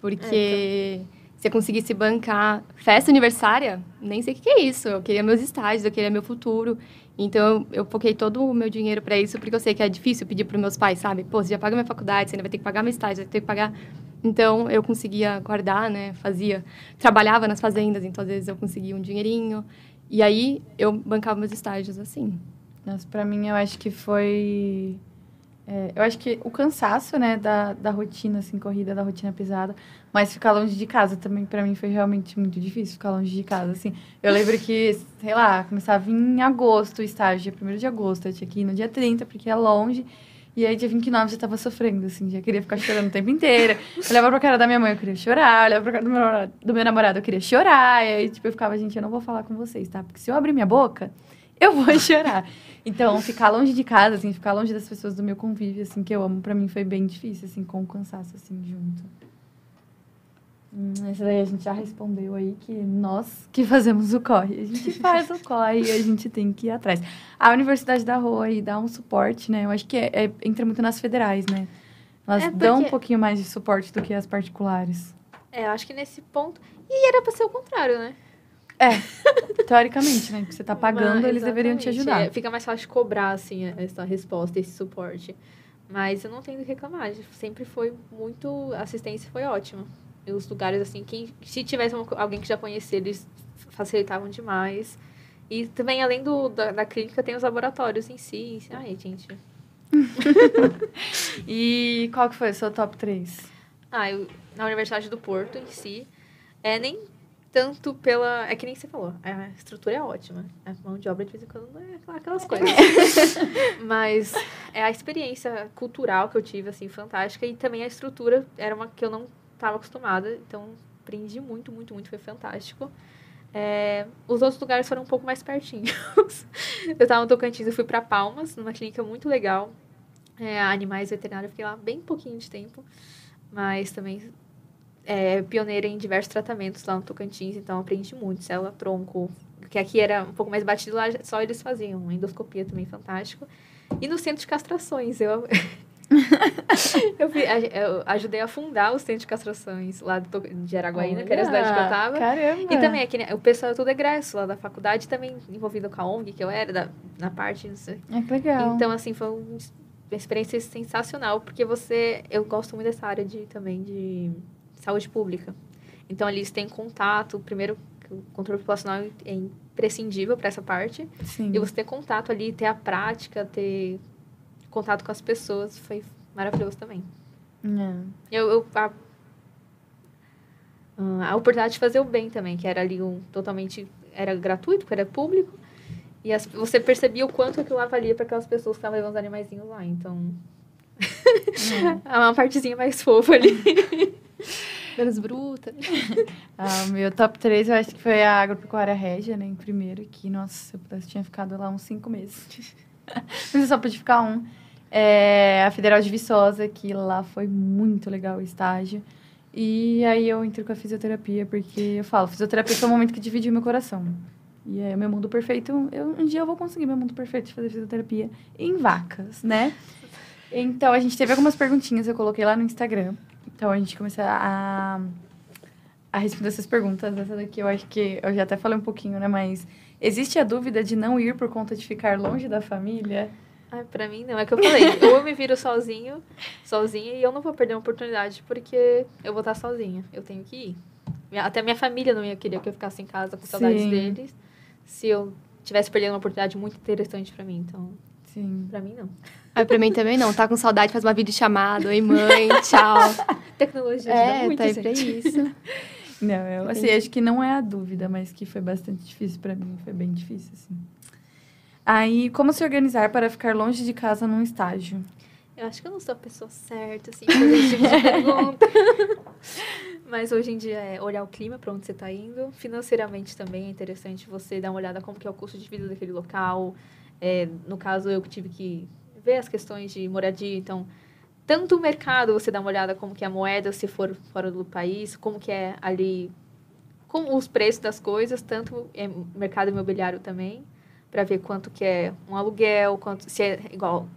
Porque se eu conseguisse bancar festa aniversária, nem sei o que que é isso. Eu queria meus estágios, eu queria meu futuro. Então eu, foquei todo o meu dinheiro pra isso, porque eu sei que é difícil pedir pros meus pais, sabe? Pô, você já paga minha faculdade, você ainda vai ter que pagar meu estágio, vai ter que pagar. Então eu conseguia guardar, né? Fazia. Trabalhava nas fazendas, então às vezes eu conseguia um dinheirinho. E aí eu bancava meus estágios assim. Nossa, pra mim, eu acho que foi... é, eu acho que o cansaço, né, da, da rotina, assim, corrida, da rotina pesada. Mas ficar longe de casa também, pra mim, foi realmente muito difícil ficar longe de casa, assim. Eu lembro que, sei lá, começava em agosto o estágio, dia 1 de agosto. Eu tinha que ir no dia 30, porque é longe. E aí, dia 29, eu já tava sofrendo, assim. Já queria ficar chorando o tempo inteiro. Eu olhava pra cara da minha mãe, eu queria chorar. Eu olhava pra cara do meu, namorado- do meu namorado, eu queria chorar. E aí, tipo, eu ficava, gente, eu não vou falar com vocês, tá? Porque se eu abrir minha boca, [laughs] eu vou chorar. Então, ficar longe de casa, assim, ficar longe das pessoas do meu convívio, assim, que eu amo, pra mim foi bem difícil, assim, com o cansaço, assim, junto. Hum, essa daí a gente já respondeu aí que nós que fazemos o corre. A gente [laughs] faz o corre e a gente tem que ir atrás. A Universidade da Rua aí dá um suporte, né? Eu acho que é, é- entra muito nas federais, né? Elas É, dão um porque- pouquinho mais de suporte do que as particulares. É, eu acho que nesse ponto. E era pra ser o contrário, né? [laughs] Teoricamente, né? Que você tá pagando, Mas, eles deveriam te ajudar. é, fica mais fácil de cobrar, assim, essa resposta, esse suporte. Mas eu não tenho que reclamar. Sempre foi muito. A assistência foi ótima. E os lugares, assim, quem, se tivesse alguém que já conhecia, eles facilitavam demais. E também, além do, da, da clínica, tem os laboratórios em si. Ai, gente. [laughs] E qual que foi o seu top 3? Ah, eu, na Universidade do Porto em si, é nem tanto pela. É que nem você falou, a estrutura é ótima. A mão de obra de vez em quando é aquela- aquelas coisas. [laughs] Mas é a experiência cultural que eu tive, assim, fantástica. E também a estrutura era uma que eu não estava acostumada. Então, aprendi muito, muito, muito. Foi fantástico. É, os outros lugares foram um pouco mais pertinhos. [laughs] eu estava no Tocantins, eu fui para Palmas, numa clínica muito legal. É, animais veterinários, eu fiquei lá bem pouquinho de tempo. Mas também é pioneira em diversos tratamentos lá no Tocantins, então aprendi muito. Célula tronco, Porque aqui era um pouco mais batido, lá só eles faziam. Endoscopia também, fantástico. E no centro de castrações, eu... [laughs] eu, eu, ajudei a fundar o centro de castrações lá de Araguaína, Olha, que era a cidade que eu tava. Caramba! E também, aqui, o pessoal é tudo egresso lá da faculdade, também envolvido com a ONG, que eu era, da, na parte, não sei. É que legal. Então, assim, foi uma experiência sensacional, porque você... Eu gosto muito dessa área de, também de saúde pública. Então, ali você tem contato, primeiro, o controle populacional é imprescindível para essa parte. Sim. E você ter contato ali, ter a prática, ter contato com as pessoas, foi maravilhoso também. É. Eu, eu a, a, oportunidade de fazer o bem também, que era ali um totalmente era gratuito, porque era público. E as, você percebia o quanto aquilo lá valia para aquelas pessoas que estavam levando os animaizinhos lá. Então. É. [laughs] uma partezinha mais fofa ali. [laughs] Menos bruta. [laughs] ah, o meu top 3 eu acho que foi a agropecuária régia, né? Em primeiro, que, nossa, eu tinha ficado lá uns cinco meses. [laughs] Mas eu só pude ficar um. É, a Federal de Viçosa, que lá foi muito legal o estágio. E aí eu entro com a fisioterapia, porque eu falo, fisioterapia foi um momento que dividiu meu coração. E é meu mundo perfeito, eu, um dia eu vou conseguir meu mundo perfeito de fazer fisioterapia em vacas, né? Então, a gente teve algumas perguntinhas, eu coloquei lá no Instagram. Então, a gente começa a, a responder essas perguntas. Essa daqui eu acho que eu já até falei um pouquinho, né? Mas existe a dúvida de não ir por conta de ficar longe da família? Ai, pra mim não, é que eu falei, [laughs] ou eu me viro sozinho, sozinha, e eu não vou perder uma oportunidade, porque eu vou estar sozinha, eu tenho que ir. Até minha família não ia querer que eu ficasse em casa com saudades Sim. deles, se eu tivesse perdendo uma oportunidade muito interessante para mim, então... Sim. Pra mim, não. Ah, pra mim também não. Tá com saudade, faz uma videochamada. Oi, mãe, [laughs] tchau. Tecnologia é, muito, tá aí pra isso. [laughs] Não, eu assim, acho que não é a dúvida, mas que foi bastante difícil para mim. Foi bem difícil, assim. Aí, como se organizar para ficar longe de casa num estágio? Eu acho que eu não sou a pessoa certa, assim, fazer esse tipo de pergunta. [laughs] Mas hoje em dia é olhar o clima para onde você está indo. Financeiramente também é interessante você dar uma olhada como que é o custo de vida daquele local. É, no caso, eu tive que ver as questões de moradia, então tanto o mercado você dá uma olhada como que é a moeda se for fora do país, como que é ali com os preços das coisas, tanto o mercado imobiliário também, para ver quanto que é um aluguel, quanto se é igual.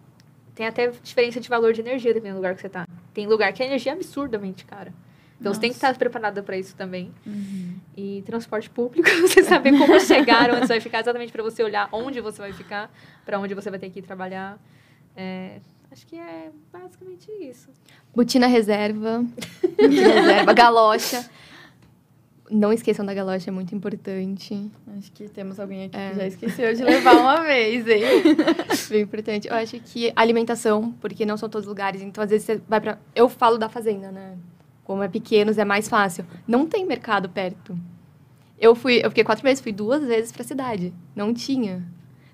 Tem até diferença de valor de energia dependendo do lugar que você está. Tem lugar que a energia é absurdamente cara. Então Nossa. você tem que estar preparada para isso também. Uhum. E transporte público, [laughs] você saber como chegar, onde você vai ficar, exatamente para você olhar onde você vai ficar, para onde você vai ter que ir trabalhar. É, acho que é basicamente isso. Botina reserva. Botina reserva, [laughs] galocha. Não esqueçam da galocha, é muito importante. Acho que temos alguém aqui é. que já esqueceu de levar uma vez, hein? [laughs] Bem importante. Eu acho que alimentação, porque não são todos os lugares. Então, às vezes, você vai para. Eu falo da fazenda, né? Como é pequenos, é mais fácil. Não tem mercado perto. Eu fui, eu fiquei quatro meses, fui duas vezes para a cidade. Não tinha.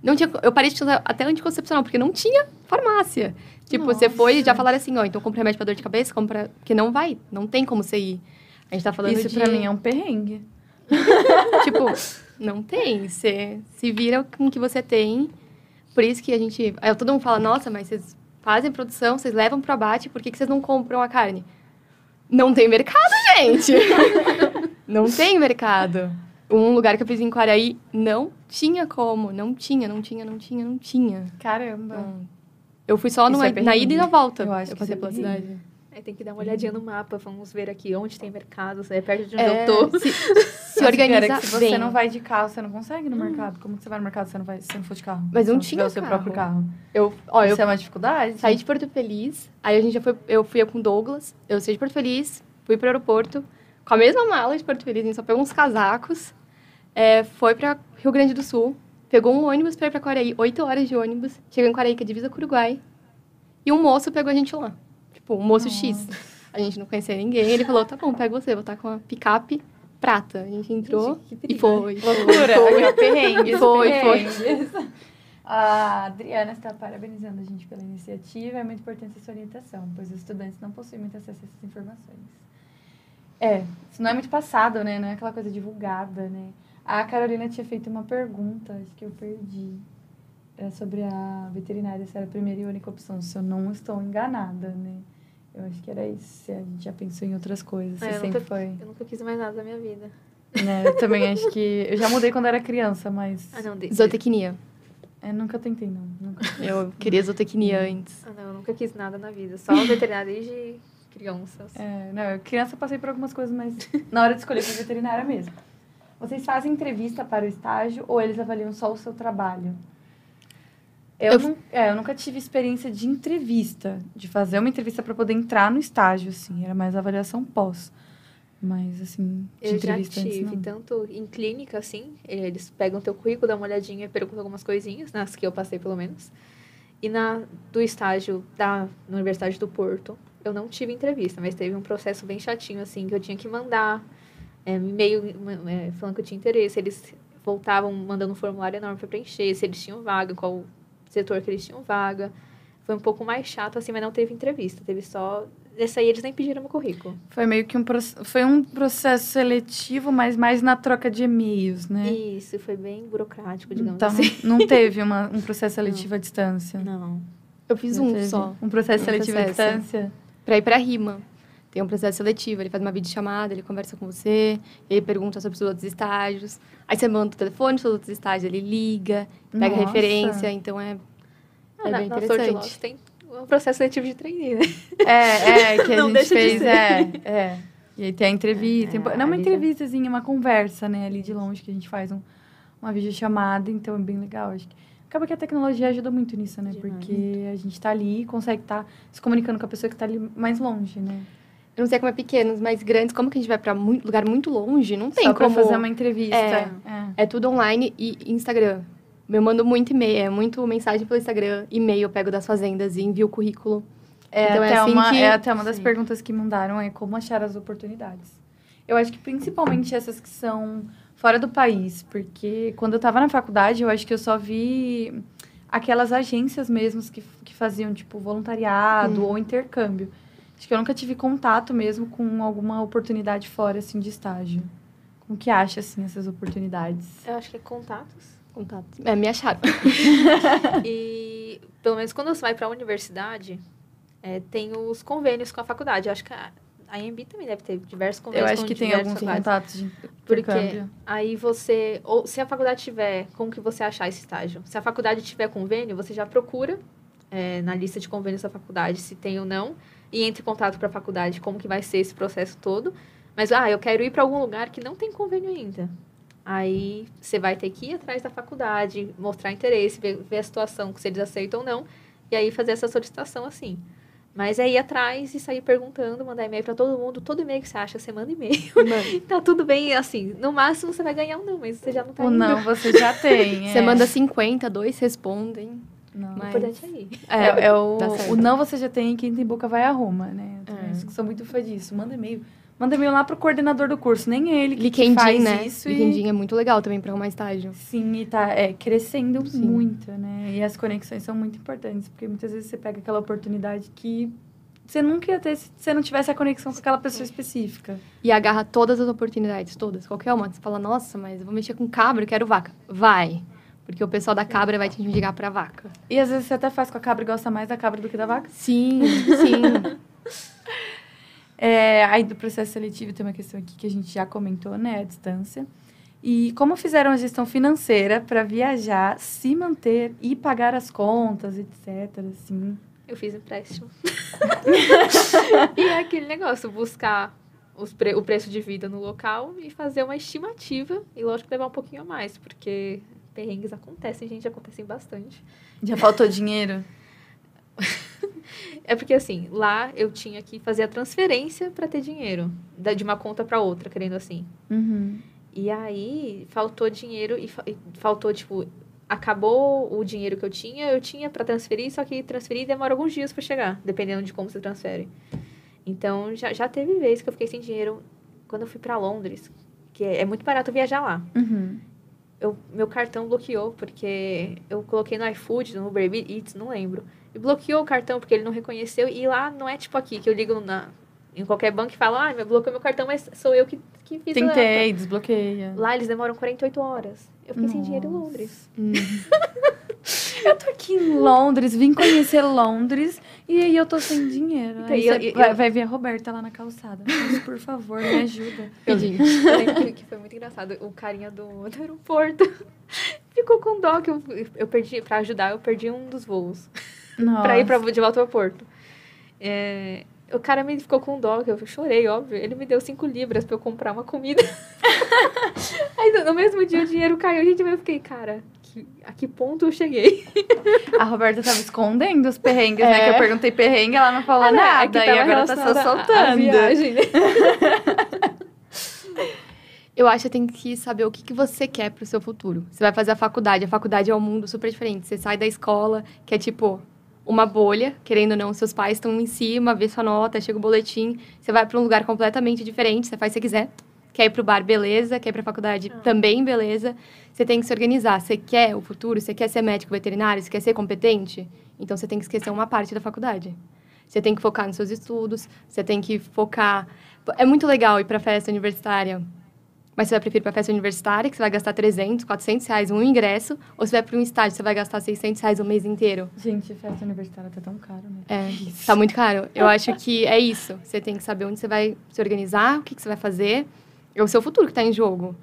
Não tinha, eu parei de usar até anticoncepcional, porque não tinha farmácia. Tipo, Nossa. você foi e já falaram assim, ó, então compra remédio pra dor de cabeça, compra. Porque não vai, não tem como você ir. A gente tá falando Isso de... pra mim é um perrengue. [laughs] tipo, não tem. Você se vira com o que você tem. Por isso que a gente. Aí todo mundo fala, nossa, mas vocês fazem produção, vocês levam pro abate, por que, que vocês não compram a carne? Não tem mercado, gente! [laughs] não tem mercado. Um lugar que eu fiz em Quaraí não tinha como. Não tinha, não tinha, não tinha, não tinha. Caramba. Então, eu fui só numa, é na ida e na volta. Eu acho eu passei é pela cidade. Aí tem que dar uma olhadinha no mapa, vamos ver aqui onde tem mercado, é perto de onde é, eu tô. Se, [laughs] se organiza se você bem. não vai de carro, você não consegue ir no hum. mercado. Como que você vai no mercado se você não, vai, se não for de carro? Mas não, não tinha o seu próprio carro. Eu, ó, Isso eu, é uma dificuldade? Saí de Porto Feliz, aí a gente já foi, eu fui com o Douglas, eu saí de Porto Feliz, fui pro aeroporto, com a mesma mala de Porto Feliz, a gente só pegou uns casacos, é, foi para Rio Grande do Sul, pegou um ônibus para ir para Quaraí, oito horas de ônibus, chegou em Quaraí, que é divisa com o Uruguai, e um moço pegou a gente lá. Tipo, um moço Nossa. X. A gente não conhecia ninguém, ele falou, tá bom, pega você, vou estar com a picape prata. A gente entrou gente, e foi. Loucura, foi. perrengue. Foi, foi. [laughs] A Adriana está parabenizando a gente pela iniciativa. É muito importante essa orientação, pois os estudantes não possuem muito acesso a essas informações. É, isso não é muito passado, né? Não é aquela coisa divulgada, né? A Carolina tinha feito uma pergunta, acho que eu perdi. É sobre a veterinária, se era a primeira e única opção, se eu não estou enganada, né? Eu acho que era isso. A gente já pensou em outras coisas, é, eu sempre nunca, foi. Eu nunca quis mais nada da minha vida. né? Eu também acho que. Eu já mudei quando era criança, mas. Ah, não, de... Zootecnia. É, nunca tentei, não. Nunca. Eu queria zootecnia antes. Ah, não, eu nunca quis nada na vida. Só veterinária desde crianças. É, não, eu criança passei por algumas coisas, mas na hora de escolher foi veterinária mesmo. Vocês fazem entrevista para o estágio ou eles avaliam só o seu trabalho? Eu, Eu- nu- é, eu nunca tive experiência de entrevista, de fazer uma entrevista para poder entrar no estágio, assim. Era mais avaliação pós. Mas, assim, de Eu já entrevista antes, tive, não. tanto em clínica, assim, eles pegam teu currículo, dão uma olhadinha e perguntam algumas coisinhas, nas que eu passei pelo menos. E na do estágio da na Universidade do Porto, eu não tive entrevista, mas teve um processo bem chatinho, assim, que eu tinha que mandar é, e-mail é, falando que eu tinha interesse. Eles voltavam mandando um formulário enorme para preencher, se eles tinham vaga, qual setor que eles tinham vaga. Foi um pouco mais chato, assim, mas não teve entrevista. Teve só... Esse aí eles nem pediram meu currículo. Foi meio que um, foi um processo seletivo, mas mais na troca de e-mails, né? Isso, foi bem burocrático, digamos Então, assim. não teve uma, um processo seletivo à distância. Não. Eu fiz Não um teve? só. Um processo Um seletivo à processo. distância? Pra ir pra rima. Tem um processo seletivo, ele faz uma videochamada, ele conversa com você, ele pergunta sobre os outros estágios. Aí você manda o telefone dos outros estágios, ele liga, pega Nossa. referência, então é, Ah, é na, bem interessante. Tem um processo seletivo de trainee, né? É, é, que a [laughs] Não gente deixa de fez, é, é. E aí tem a entrevista, É, tem- não é uma entrevistazinha, é uma conversa, né, ali de longe, que a gente faz um, uma videochamada, então é bem legal, acho que. Acaba que a tecnologia ajuda muito nisso, né, porque a gente tá ali e consegue estar se comunicando com a pessoa que tá ali mais longe, né. Não sei como é pequenos, mas grandes, como que a gente vai pra muito, lugar muito longe? Não tem Só como. fazer uma entrevista. É. é. É tudo online e Instagram. Eu mando muito e-mail, é muito mensagem pelo Instagram, e-mail eu pego das fazendas e envio o currículo. É, Então, é até assim uma, que- é até uma das Sim. perguntas que mandaram é como achar as oportunidades. Eu acho que principalmente essas que são fora do país, porque quando eu estava na faculdade, eu acho que eu só vi aquelas agências mesmo que, que faziam, tipo, voluntariado Hum. ou intercâmbio. Acho que eu nunca tive contato mesmo com alguma oportunidade fora, assim, de estágio. Como que acha, assim, essas oportunidades? Eu acho que é contatos. Contato. É, me acharam. [laughs] E, pelo menos quando você vai para a universidade, é, tem os convênios com a faculdade. Eu acho que a, a IMB também deve ter diversos Eu convênios acho com que tem alguns contatos de Porque aí você, ou se a faculdade tiver, como que você achar esse estágio? Se a faculdade tiver convênio, você já procura é, na lista de convênios da faculdade se tem ou não e entre em contato para a faculdade como que vai ser esse processo todo. Mas ah, eu quero ir para algum lugar que não tem convênio ainda. Aí você vai ter que ir atrás da faculdade, mostrar interesse, ver, ver a situação, se eles aceitam ou não, e aí fazer essa solicitação assim. Mas é ir atrás e sair perguntando, mandar e-mail para todo mundo. Todo e-mail que você acha, você manda e-mail. Tá tudo bem, assim. No máximo você vai ganhar um não, mas você já não tá Ou indo. não, você já tem. [laughs] Você é. manda 50, dois respondem. Não. O Mas- importante é ir. É, [laughs] é o, o não você já tem, quem tem boca vai a Roma, né? Eu É. sou muito fã disso. Manda e-mail. Manda e-mail lá pro coordenador do curso, nem ele que, que LinkedIn, faz né? isso. LinkedIn E, é muito legal também pra arrumar estágio. sim, e tá é, crescendo Sim. muito, né? E as conexões são muito importantes, porque muitas vezes você pega aquela oportunidade que você nunca ia ter se você não tivesse a conexão com aquela pessoa específica. E agarra todas as oportunidades, todas, qualquer uma. Você fala, nossa, mas eu vou mexer com cabra, eu quero vaca. Vai. Porque o pessoal da cabra vai te indicar pra vaca. E às vezes você até faz com a cabra e gosta mais da cabra do que da vaca. Sim, [laughs] sim. É, aí do processo seletivo tem uma questão aqui que a gente já comentou, né? A distância. E como fizeram a gestão financeira para viajar, se manter e pagar as contas, etc. Assim. Eu fiz empréstimo. [laughs] e é aquele negócio, buscar os pre- o preço de vida no local e fazer uma estimativa. E lógico, levar um pouquinho a mais, porque perrengues acontecem, gente, acontecem bastante. Já faltou dinheiro? [laughs] É porque assim, lá eu tinha que fazer a transferência para ter dinheiro, de uma conta para outra, querendo assim. Uhum. E aí faltou dinheiro e, e faltou, tipo, acabou o dinheiro que eu tinha, eu tinha para transferir, só que transferir demora alguns dias para chegar, dependendo de como você transfere. Então já, já teve vez que eu fiquei sem dinheiro quando eu fui para Londres, que é, é muito barato viajar lá. Uhum. Eu, meu cartão bloqueou, porque eu coloquei no iFood, no Uber Eats, não lembro. E bloqueou o cartão porque ele não reconheceu. E lá não é tipo aqui, que eu ligo na, em qualquer banco e falo, ah, bloqueou meu cartão, mas sou eu que, que fiz Tentei, desbloqueia. Lá eles demoram 48 horas. Eu fiquei sem dinheiro em Nossa. Londres. Hum. [laughs] Eu tô aqui em Londres, vim conhecer Londres E aí eu tô sem dinheiro. Então, Aí eu- eu- vai, eu- vai ver a Roberta lá na calçada. Mas, por favor, me ajuda. Pedindo. [laughs] Eu lembro que- foi muito engraçado. O carinha do, do aeroporto [laughs] ficou com dó que eu, eu perdi, pra ajudar, eu perdi um dos voos. Nossa. [laughs] Pra ir pra, de volta ao aeroporto. É, o cara me ficou com dó, que eu chorei, óbvio. Ele me deu cinco libras pra eu comprar uma comida. Aí no- mesmo dia o dinheiro caiu. Gente, eu fiquei, cara, a que ponto eu cheguei? [laughs] A Roberta tava escondendo os perrengues, né? É. Que eu perguntei perrengue, ela não falou Ah, é nada. que e agora tá só soltando. viagem, né? [laughs] Eu acho que tem que saber o que, que você quer pro seu futuro. Você vai fazer a faculdade. A faculdade é um mundo super diferente. Você sai da escola, que é tipo uma bolha, querendo ou não, seus pais estão em cima, vê sua nota, chega o boletim. Você vai para um lugar completamente diferente, você faz o que você quiser. Quer ir pro bar, beleza. Quer ir pra faculdade, também, beleza. Você tem que se organizar. Você quer o futuro? Você quer ser médico veterinário? Você quer ser competente? Então, você tem que esquecer uma parte da faculdade. Você tem que focar nos seus estudos, você tem que focar... É muito legal ir pra festa universitária, mas você vai preferir para festa universitária, que você vai gastar 300, 400 reais um ingresso, ou você vai para um estágio, você vai gastar 600 reais o mês inteiro? Gente, festa universitária tá tão caro, né? É, tá muito caro. Eu acho que é isso. Você tem que saber onde você vai se organizar, o que, que você vai fazer. É o seu futuro que tá em jogo.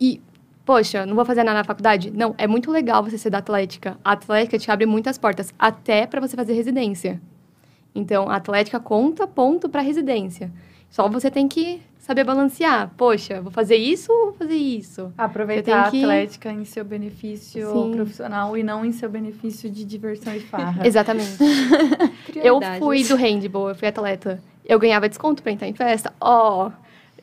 E, poxa, não vou fazer nada na faculdade? Não, é muito legal você ser da Atlética. A Atlética te abre muitas portas, até para você fazer residência. Então, a Atlética conta ponto para residência. Só você tem que saber balancear. Poxa, vou fazer isso ou vou fazer isso? Aproveitar tem a que- atlética em seu benefício Sim. profissional e não em seu benefício de diversão e farra. [laughs] Exatamente. [laughs] Eu fui do handball, eu fui atleta. Eu ganhava desconto pra entrar em festa. Ó.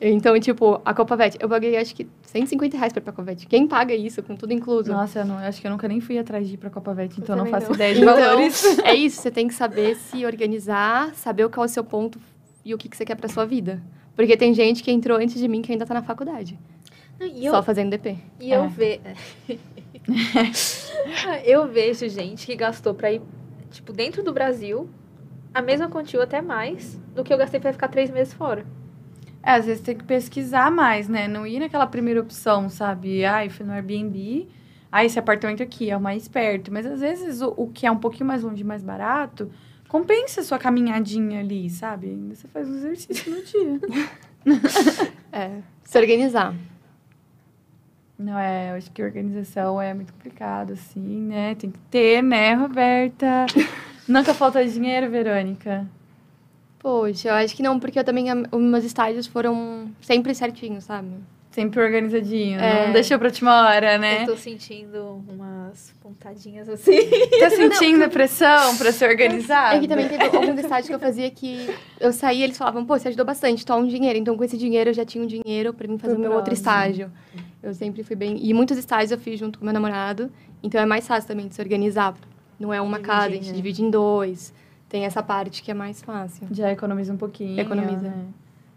Então, tipo, a Copa Vet, eu paguei acho que 150 reais pra ir pra Copa Vet. Quem paga isso com tudo incluso? Nossa, eu não, acho que eu nunca nem fui atrás de ir pra Copa Vet, então eu não faço não. ideia de Então, valores. [laughs] é isso, você tem que saber se organizar, saber o que é o seu ponto e o que que você quer pra sua vida. Porque tem gente que entrou antes de mim que ainda tá na faculdade, E eu, só fazendo DP. E eu É. ve... [laughs] eu vejo gente que gastou pra ir, tipo, dentro do Brasil, a mesma quantia ou até mais do que eu gastei pra ficar três meses fora. É, às vezes tem que pesquisar mais, né? Não ir naquela primeira opção, sabe? Ai, fui no Airbnb, ai, esse apartamento aqui é o mais perto. Mas às vezes o, o que é um pouquinho mais longe e mais barato, compensa a sua caminhadinha ali, sabe? Ainda você faz um exercício no dia. [laughs] É, se organizar. Não é, eu acho que organização é muito complicado, assim, né? Tem que ter, né, Roberta? [laughs] Nunca falta dinheiro, Verônica. Poxa, eu acho que não, porque eu também, os meus estágios foram sempre certinhos, sabe? Sempre organizadinho, É. não deixou pra última hora, né? Eu tô sentindo umas pontadinhas assim. [laughs] Tá sentindo a pressão pra ser organizado? É que também teve alguns estágios que eu fazia que eu saía e eles falavam, pô, você ajudou bastante, toma um dinheiro. Então, com esse dinheiro, eu já tinha um dinheiro pra mim fazer o Pro meu outro estágio. Eu sempre fui bem... E muitos estágios eu fiz junto com meu namorado, então é mais fácil também de se organizar. Não é uma Dividir, cada, a gente né? divide em dois. Tem essa parte que é mais fácil. Já economiza um pouquinho. Economiza. né?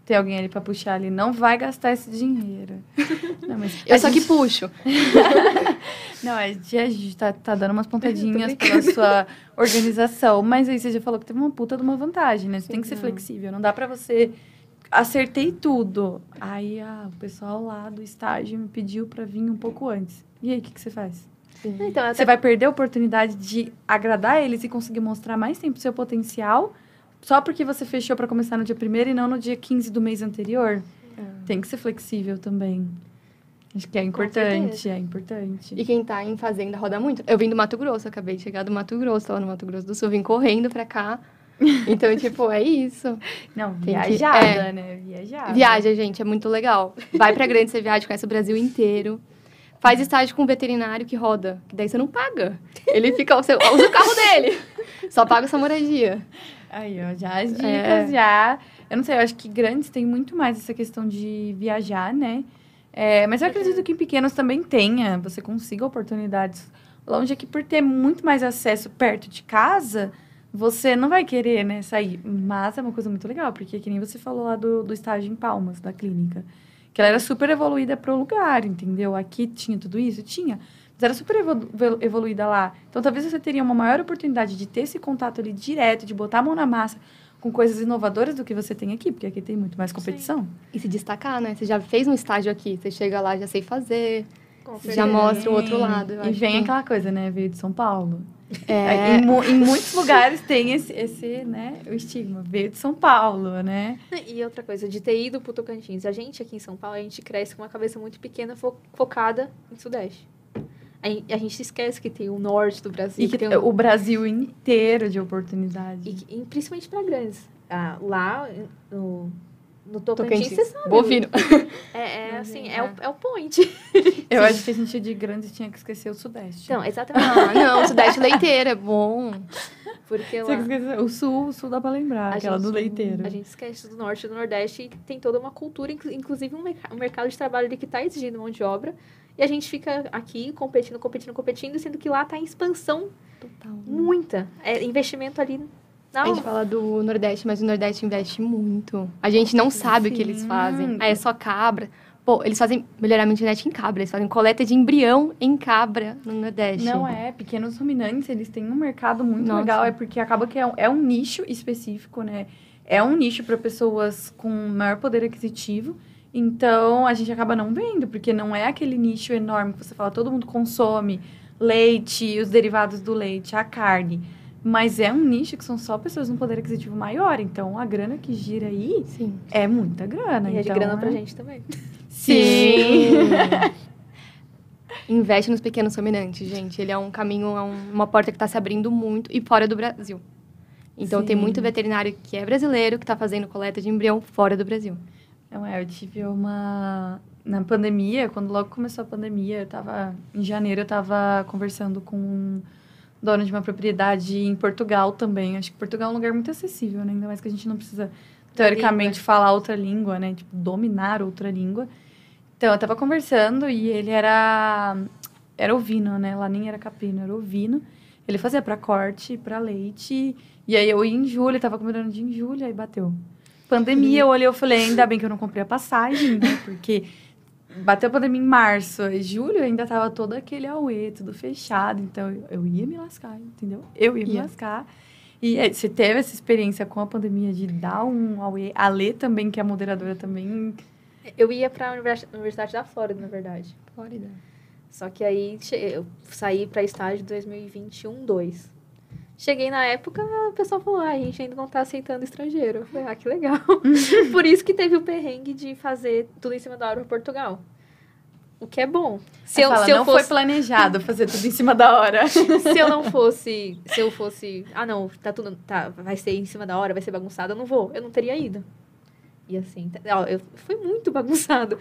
Tem alguém ali pra puxar ali, não vai gastar esse dinheiro. [laughs] Não, mas Eu só que gente- puxo. [laughs] Não, a gente, tá, tá dando umas pontadinhas pela sua organização, mas aí você já falou que teve uma puta de uma vantagem, né? Você tem que ser flexível, não dá pra você... Acertei tudo. Aí ah, o pessoal lá do estágio me pediu pra vir um pouco antes. E aí, o que, que você faz? Então, até Você vai perder a oportunidade de agradar eles e conseguir mostrar mais tempo seu potencial só porque você fechou pra começar no dia 1 e não no dia 15 do mês anterior? Tem que ser flexível também. Acho que é importante, é importante. E quem tá em fazenda roda muito. Eu vim do Mato Grosso, acabei de chegar do Mato Grosso, tava no Mato Grosso do Sul, vim correndo pra cá. [laughs] Então, tipo, é isso. Não, viajada, é. né? Viajada. Viaja, gente, é muito legal. Vai pra grande, você viaja, conhece o Brasil inteiro. Faz estágio com um veterinário que roda, que daí você não paga. Ele fica, você usa o carro dele. Só paga sua moradia. Aí, ó, já as dicas, É. já. Eu não sei, eu acho que grandes tem muito mais essa questão de viajar, né? É, mas eu acredito que em pequenos também tenha, você consiga oportunidades. Longe aqui, por ter muito mais acesso perto de casa, você não vai querer, né, sair. Mas é uma coisa muito legal, porque que nem você falou lá do, do estágio em Palmas, da clínica. Que ela era super evoluída pro lugar, entendeu? Aqui tinha tudo isso? Tinha. Mas era super evolu- evolu- evoluída lá. Então, talvez você teria uma maior oportunidade de ter esse contato ali direto, de botar a mão na massa com coisas inovadoras do que você tem aqui, porque aqui tem muito mais competição. E se destacar, né? Você já fez um estágio aqui, você chega lá, já sei fazer. Já mostra o outro lado. eu E acho vem que- aquela coisa, né? Veio de São Paulo. É. Em, em, muitos lugares tem esse, esse, né, o estigma. Veio de São Paulo, né? E outra coisa, de ter ido pro Tocantins. A gente aqui em São Paulo, a gente cresce com uma cabeça muito pequena, fo focada em Sudeste. A, a gente esquece que tem o norte do Brasil. E que, tem o... o Brasil inteiro de oportunidade. E, e principalmente para grandes. Ah, lá no, no Tocantins, você sabe. Bovino. É, é assim, é, o, é o point. Eu Sim. acho que a gente de grandes tinha que esquecer o Sudeste. Então, exatamente. Ah, não, o Sudeste leiteiro é bom. Porque lá... O sul, o sul dá pra lembrar, a aquela gente, do leiteiro. A gente esquece do norte e do nordeste e tem toda uma cultura, inclusive um, um mercado de trabalho ali que está exigindo mão de obra. E a gente fica aqui competindo, competindo, competindo, sendo que lá está em expansão Total. muita. É investimento ali não. A gente fala do Nordeste, mas o Nordeste investe muito. A gente não sabe Sim. o que eles fazem. Aí é só cabra. Pô, eles fazem melhoramento genético em cabra, eles fazem coleta de embrião em cabra no Nordeste. Não é, pequenos ruminantes, eles têm um mercado muito Nossa. legal, é porque acaba que é um, é um nicho específico, né? É um nicho para pessoas com maior poder aquisitivo. Então, a gente acaba não vendo, porque não é aquele nicho enorme que você fala, todo mundo consome leite, os derivados do leite, a carne. Mas é um nicho que são só pessoas com poder aquisitivo maior. Então, a grana que gira aí Sim. é muita grana. E então, é de grana pra gente também. Sim! Investe nos pequenos ruminantes, gente. Ele é um caminho, é uma porta que está se abrindo muito e fora do Brasil. Então, Sim. tem muito veterinário que é brasileiro que está fazendo coleta de embrião fora do Brasil. Não é, eu tive uma... Na pandemia, quando logo começou a pandemia, eu tava... Em janeiro, eu estava conversando com dono de uma propriedade em Portugal também. Acho que Portugal é um lugar muito acessível, né? Ainda mais que a gente não precisa, teoricamente, falar outra língua, né? Tipo, dominar outra língua. Então, eu tava conversando e ele era... Era ovino, né? Lá nem era capino, era ovino. Ele fazia para corte, para leite. E aí, eu ia em julho, tava comendo de em julho, aí bateu. Pandemia, eu olhei e falei, ainda bem que eu não comprei a passagem, né? Porque bateu a pandemia em março, e julho ainda tava todo aquele auê, tudo fechado, então eu, ia me lascar, entendeu? Eu ia, ia. me lascar. E é, você teve essa experiência com a pandemia de dar um auê? A Lê também, que é a moderadora também... Eu ia para a Universidade da Flórida, na verdade. Flórida. Só que aí eu saí para estágio 2021, 2. Cheguei na época, o pessoal falou, ah, a gente ainda não tá aceitando estrangeiro. Eu falei, ah, que legal. [laughs] Por isso que teve o perrengue de fazer tudo em cima da hora para Portugal. O que é bom. Se eu, fala, se eu não fosse... foi planejado [laughs] fazer tudo em cima da hora. [laughs] se eu não fosse, se eu fosse, ah não, tá tudo, tá, vai ser em cima da hora, vai ser bagunçado, eu não vou. Eu não teria ido. E assim, ó, eu fui muito bagunçado.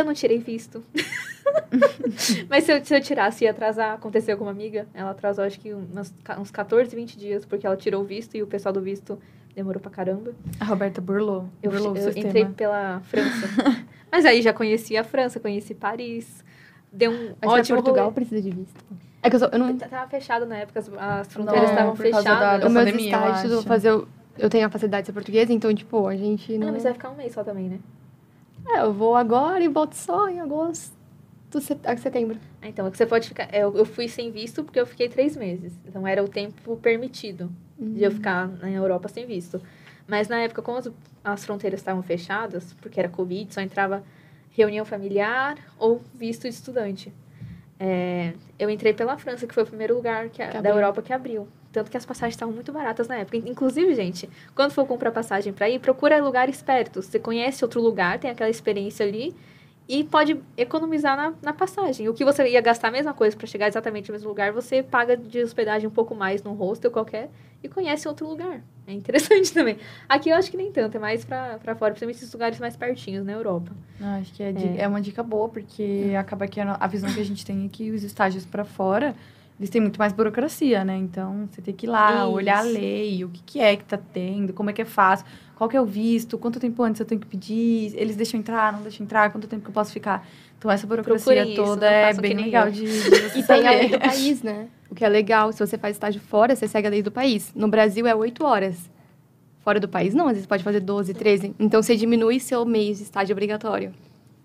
Eu não tirei visto. [laughs] Mas se eu, se eu tirasse, ia atrasar. Aconteceu com uma amiga. Ela atrasou, acho que uns, uns 14, 20 dias, porque ela tirou o visto e o pessoal do visto demorou pra caramba. A Roberta burlou. Eu, burlou eu entrei pela França. [laughs] Mas aí já conheci a França, conheci Paris. Deu um Mas ótimo Portugal rolê. precisa de visto. É que eu, sou, eu não... Tava fechado na época, as, as fronteiras estavam fechadas. Da, da o meu estágio, eu fazer... Eu, eu tenho a facilidade de ser portuguesa, então, tipo, a gente não... Ah, mas vai ficar um mês só também, né? É, eu vou agora e volto só em agosto, setembro. Ah, então, é que você pode ficar. Eu, eu fui sem visto porque eu fiquei três meses. Então era o tempo permitido uhum. de eu uhum. ficar na Europa sem visto. Mas na época, como as, as fronteiras estavam fechadas, porque era Covid, só entrava reunião familiar ou visto de estudante. É, eu entrei pela França, que foi o primeiro lugar que, que da Europa que abriu. Tanto que as passagens estavam muito baratas na época. Inclusive, gente, quando for comprar passagem para ir, procura lugares perto. Você conhece outro lugar, tem aquela experiência ali e pode economizar na, na passagem. O que você ia gastar a mesma coisa para chegar exatamente no mesmo lugar, você paga de hospedagem um pouco mais num hostel qualquer e conhece outro lugar. É interessante [laughs] também. Aqui eu acho que nem tanto, é mais para fora, principalmente esses lugares mais pertinhos na Europa. Não, acho que é, é. é uma dica boa, porque acaba que a, a visão que a gente tem é que os estágios para fora eles têm muito mais burocracia, né? Então, você tem que ir lá, Isso. olhar a lei, o que, que é que tá tendo, como é que é fácil, qual que é o visto, quanto tempo antes eu tenho que pedir, eles deixam entrar, não deixam entrar, quanto tempo que eu posso ficar. Então, essa burocracia Procure toda isso, é bem legal de, de [laughs] E tem a lei do país, né? O que é legal, se você faz estágio fora, você segue a lei do país. No Brasil, é oito horas. Fora do país, não. Às vezes pode fazer 12, 13. Então, você diminui seu mês de estágio obrigatório.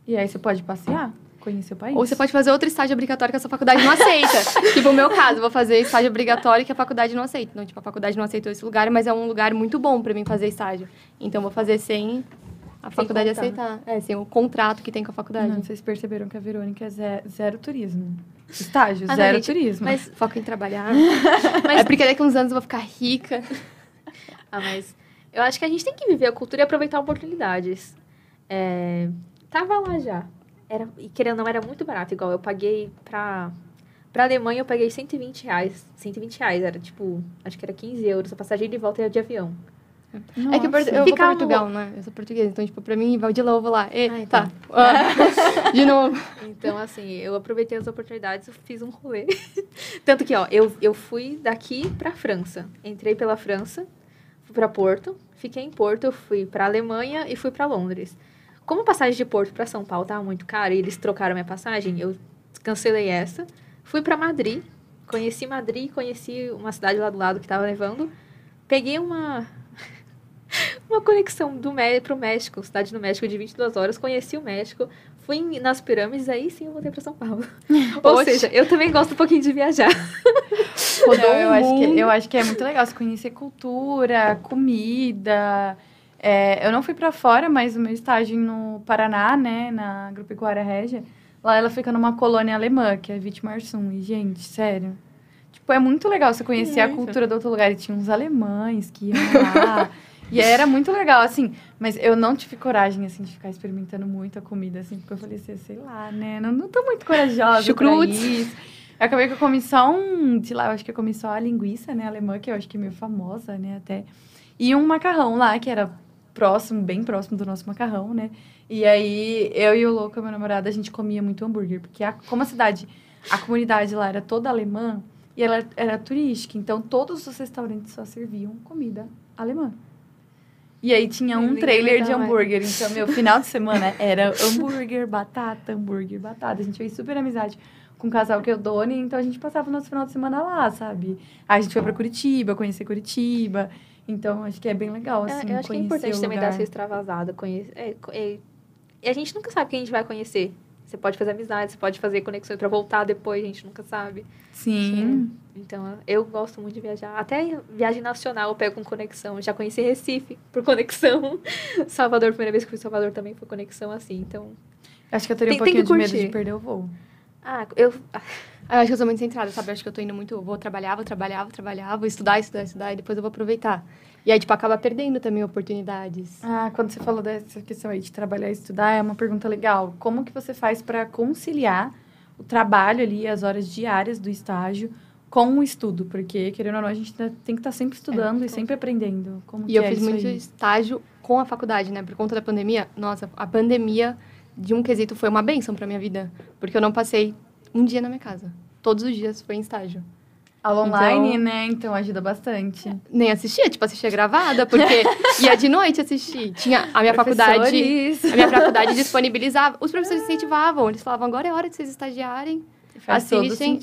E aí, você pode passear? Conhecer o país. Ou você pode fazer outro estágio obrigatório que a sua faculdade não aceita. [laughs] tipo, o meu caso, vou fazer estágio obrigatório que a faculdade não aceita. Então, tipo, a faculdade não aceitou esse lugar, mas é um lugar muito bom para mim fazer estágio. Então, vou fazer sem a sem faculdade contar. aceitar. É, sem o contrato que tem com a faculdade. Não, vocês perceberam que a Verônica é zero, zero turismo. Estágio, Ah, não, zero gente, turismo. Mas, Foco em trabalhar. [laughs] mas É porque daqui a uns anos eu vou ficar rica. [laughs] Ah, mas eu acho que a gente tem que viver a cultura e aproveitar oportunidades. É, tava lá já. Era, e querendo ou não, era muito barato. Igual eu paguei pra. Pra Alemanha eu paguei 120 reais. 120 reais, era tipo, acho que era 15 euros a passagem de volta de avião. É que eu, Nossa. eu vou pra Portugal, né? Eu sou portuguesa, então, tipo, pra mim, vai de lá, eu vou lá. E, Ah, então. Tá. Ah, de novo. [laughs] Então, assim, eu aproveitei as oportunidades, eu fiz um rolê. [laughs] Tanto que, ó, eu, eu fui daqui pra França. Entrei pela França, fui pra Porto, fiquei em Porto, fui pra Alemanha e fui pra Londres. Como a passagem de Porto pra São Paulo tava muito cara e eles trocaram minha passagem, eu cancelei essa. Fui pra Madrid, conheci Madrid, conheci uma cidade lá do lado que tava nevando. Peguei uma [laughs] uma conexão do Mé pro México, cidade do México de 22 horas, conheci o México, fui nas pirâmides, aí sim eu voltei pra São Paulo. [laughs] Ou seja, eu também gosto um pouquinho de viajar. Rodou Não, eu, acho que, eu acho que é muito legal você conhecer cultura, comida. É, eu não fui pra fora, mas o meu estágio no Paraná, né, na Agropecuária Régia, lá ela fica numa colônia alemã, que é Wittmarsum. E, gente, sério. Tipo, é muito legal você conhecer a cultura do outro lugar. E tinha uns alemães que iam lá. [laughs] e era muito legal, assim. Mas eu não tive coragem, assim, de ficar experimentando muito a comida, assim. Porque eu falei assim, sei lá, né? Não, não tô muito corajosa pra Chucrutes. isso. Eu acabei que eu comi só um, sei lá, eu acho que eu comi só a linguiça, né, alemã, que eu acho que é meio famosa, né, até. E um macarrão lá, que era próximo, bem próximo do nosso macarrão, né. E aí, eu e o Louco, meu namorado, a gente comia muito hambúrguer, porque a, como a cidade, a comunidade lá era toda alemã, e ela era turística, então todos os restaurantes só serviam comida alemã. E aí tinha um trailer de hambúrguer, então meu final de semana [laughs] era hambúrguer, batata, hambúrguer, batata. A gente fez super amizade com um casal que eu done, então a gente passava o nosso final de semana lá, sabe? Aí a gente foi pra Curitiba, conhecer Curitiba. Então acho que é bem legal, É, assim, eu acho que é importante também dar essa extravasada. Conhecer, é, é- e a gente nunca sabe quem a gente vai conhecer. Você pode fazer amizade, você pode fazer conexões pra voltar depois, a gente nunca sabe. Sim. Então, eu gosto muito de viajar. Até viagem nacional eu pego com conexão. Já conheci Recife por conexão. [laughs] Salvador, primeira vez que fui em Salvador também foi conexão assim. Então, Acho que eu teria um Tem- tem pouquinho de medo de perder o voo. ah, eu Eu acho que eu sou muito centrada, sabe? Eu acho que eu tô indo muito. Vou trabalhar, vou trabalhar, vou trabalhar, vou estudar, estudar, estudar, e depois eu vou aproveitar. E aí, tipo, acaba perdendo também oportunidades. Ah, quando você falou dessa questão aí de trabalhar e estudar, é uma pergunta legal. Como que você faz para conciliar o trabalho ali, as horas diárias do estágio, com o estudo? Porque, querendo ou não, a gente tá- tem que estar sempre estudando e sempre aprendendo. Como E eu é fiz muito aí? estágio com a faculdade, né? Por conta da pandemia. Nossa, a pandemia, de um quesito, foi uma benção pra minha vida. Porque eu não passei um dia na minha casa. Todos os dias foi em estágio. Aula online, Então- né? Então ajuda bastante. Nem assistia, tipo, assistia gravada, porque [laughs] ia de noite assistir. Tinha a minha faculdade. A minha faculdade disponibilizava. Os professores incentivavam. Eles falavam, agora é hora de vocês estagiarem Faz assistem.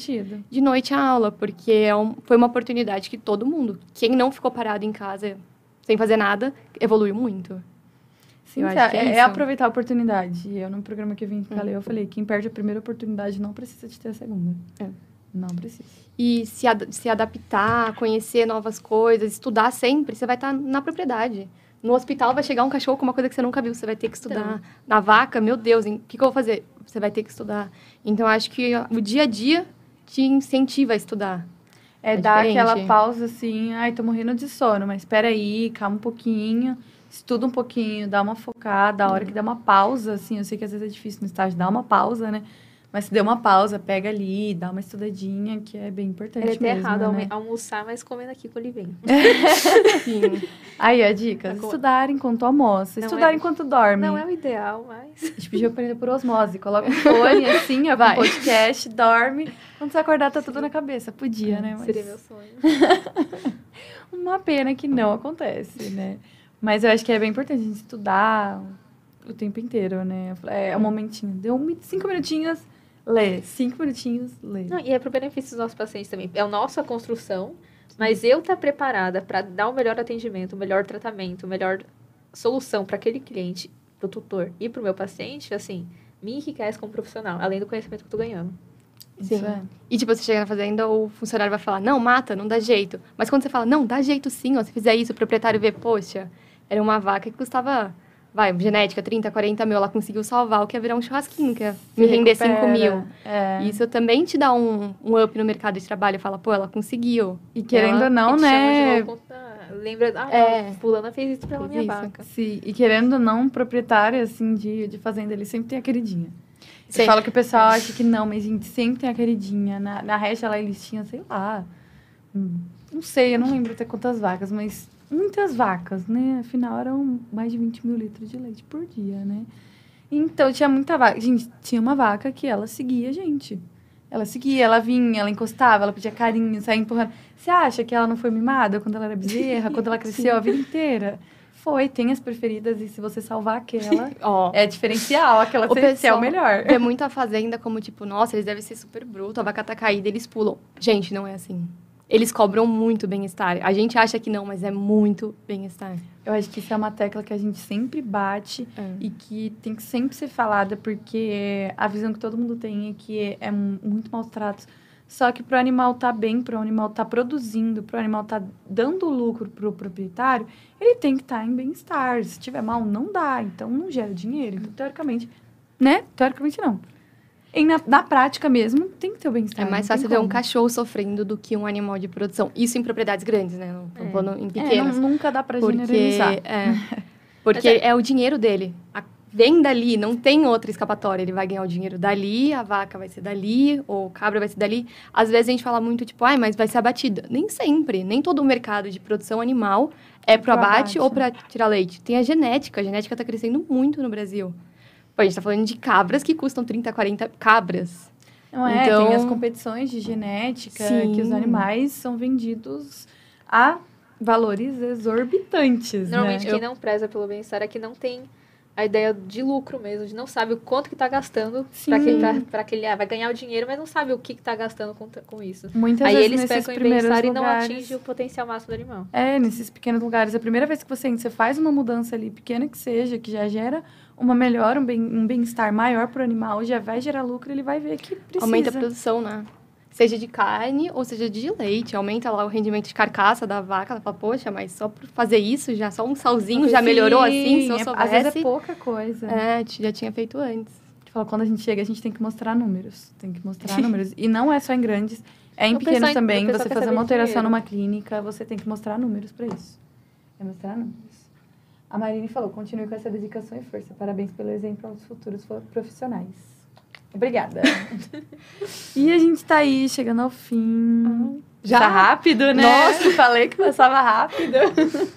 de noite a aula, porque é um- foi uma oportunidade que todo mundo, quem não ficou parado em casa sem fazer nada, evoluiu muito. Sim, é, é é isso. aproveitar a oportunidade. Eu, no programa que eu vim pra Uhum. eu falei, quem perde a primeira oportunidade não precisa de ter a segunda. É. Não precisa. E se, ad- se adaptar, conhecer novas coisas, estudar sempre, você vai estar na propriedade. No hospital vai chegar um cachorro com uma coisa que você nunca viu, você vai ter que estudar. Na vaca, meu Deus, o que, que eu vou fazer? Você vai ter que estudar. Então, acho que o dia a dia te incentiva a estudar. É, É dar diferente. aquela pausa assim, ai, tô morrendo de sono, mas espera aí, calma um pouquinho, estuda um pouquinho, dá uma focada, a hora que dá uma pausa, assim, eu sei que às vezes é difícil no estágio dar uma pausa, né? Mas se der uma pausa, pega ali, dá uma estudadinha, que é bem importante Ele é até mesmo, errado né? almoçar, mas comendo aqui com o Livinho. Sim. Aí, a dica, estudar enquanto almoça, Não estudar é- enquanto dorme. Não é o ideal, mas. A gente podia aprender por osmose, coloca um fone assim, ó, Vai. [laughs] podcast, dorme, quando você acordar tá tudo na cabeça. Podia, né? Mas... Seria meu sonho. [laughs] Uma pena que não acontece, né? Mas eu acho que é bem importante a gente estudar o tempo inteiro, né? É um momentinho. Deu um, cinco minutinhos, lê. Cinco minutinhos, lê. Não, e é pro benefício dos nossos pacientes também. É a nossa construção, mas eu estar preparada para dar o melhor atendimento, o melhor tratamento, a melhor solução para aquele cliente, pro tutor e pro meu paciente, assim, me enriquece como profissional, além do conhecimento que eu tô ganhando. Isso Sim. é. E, tipo, você chega na fazenda, o funcionário vai falar, não, mata, não dá jeito. Mas quando você fala, não, dá jeito sim, ó, se fizer isso, o proprietário vê, poxa, era uma vaca que custava vai, genética, 30, 40 mil, ela conseguiu salvar o que ia virar um churrasquinho, que ia me render 5 mil. É. Isso também te dá um, um up no mercado de trabalho. Fala, pô, ela conseguiu. E querendo Ela- ou não, de né? Lembra, ah, É. não, fulana fez isso pela Fez minha isso. vaca. Sim, e querendo ou não, proprietário, assim, de, de fazenda, ele sempre tem a queridinha. Você Sempre. fala que o pessoal acha que não, mas, gente, sempre tem a queridinha. Na, na Hash, lá, eles tinham, sei lá, hum, não sei, eu não lembro até quantas vacas, mas muitas vacas, né? Afinal, eram mais de 20 mil litros de leite por dia, né? Então, tinha muita vaca. Gente, tinha uma vaca que ela seguia a gente. Ela seguia, ela vinha, ela encostava, ela pedia carinho, saía empurrando. Você acha que ela não foi mimada quando ela era bezerra, quando ela [laughs] cresceu a vida inteira? Foi, tem as preferidas e se você salvar aquela, [laughs] Ó, é diferencial, aquela O você é o pessoal- melhor. vê muito a fazenda como, tipo, nossa, eles devem ser super brutos, a vaca tá caída, eles pulam. Gente, não é assim. Eles cobram muito bem-estar. A gente acha que não, mas é muito bem-estar. Eu acho que isso é uma tecla que a gente sempre bate É. e que tem que sempre ser falada, porque a visão que todo mundo tem é que é mu- muito maus tratos. Só que para o animal estar bem, para o animal estar produzindo, para o animal estar dando lucro para o proprietário, ele tem que estar em bem-estar. Se tiver mal, não dá. Então, não gera dinheiro. Então, teoricamente, né? Teoricamente, não. E na, na prática mesmo, tem que ter o bem-estar. É mais fácil ver um como. cachorro sofrendo do que um animal de produção. Isso em propriedades grandes, né? Não É. falando em É, pequenas. não- nunca dá para porque generalizar. é, [laughs] porque Mas é... o dinheiro dele. A- vem dali, não tem outra escapatória. Ele vai ganhar o dinheiro dali, a vaca vai ser dali, ou o cabra vai ser dali. Às vezes a gente fala muito, tipo, ai, mas vai ser abatida. Nem sempre. Nem todo o mercado de produção animal é pro pro abate, abate. ou para tirar leite. Tem a genética. A genética tá crescendo muito no Brasil. Pô, a gente tá falando de cabras que custam 30, 40 cabras. Não é, Então- tem as competições de genética Sim. que os animais são vendidos a valores exorbitantes, Normalmente né? quem não preza pelo bem-estar é que não tem a ideia de lucro mesmo, de não sabe o quanto que tá gastando para Sim. que, pra, pra que ele ah, vai ganhar o dinheiro, mas não sabe o que, que tá gastando com, com isso. Muitas Aí vezes eles nesses pecam em bem-estar e não atingem o potencial máximo do animal. É, nesses pequenos lugares. A primeira vez que você entra, você faz uma mudança ali, pequena que seja, que já gera uma melhora, um bem- um bem-estar maior para o animal, já vai gerar lucro, ele vai ver que precisa. Aumenta a produção, né? Seja de carne ou seja de leite. Aumenta lá o rendimento de carcaça da vaca. Ela fala, poxa, mas só por fazer isso, já só um salzinho já melhorou assim, se eu é- soubesse. Às vezes é pouca coisa. É, já tinha feito antes. A gente fala, quando a gente chega, a gente tem que mostrar números. Tem que mostrar [laughs] números. E não é só em grandes, é em pequenos também. Você fazer uma alteração numa clínica, você tem que mostrar números para isso. É mostrar números. A Marine falou, continue com essa dedicação e força. Parabéns pelo exemplo aos futuros profissionais. Obrigada. [laughs] e a gente tá aí, chegando ao fim. Já? Tá rápido, né? Nossa, falei que passava rápido. [laughs]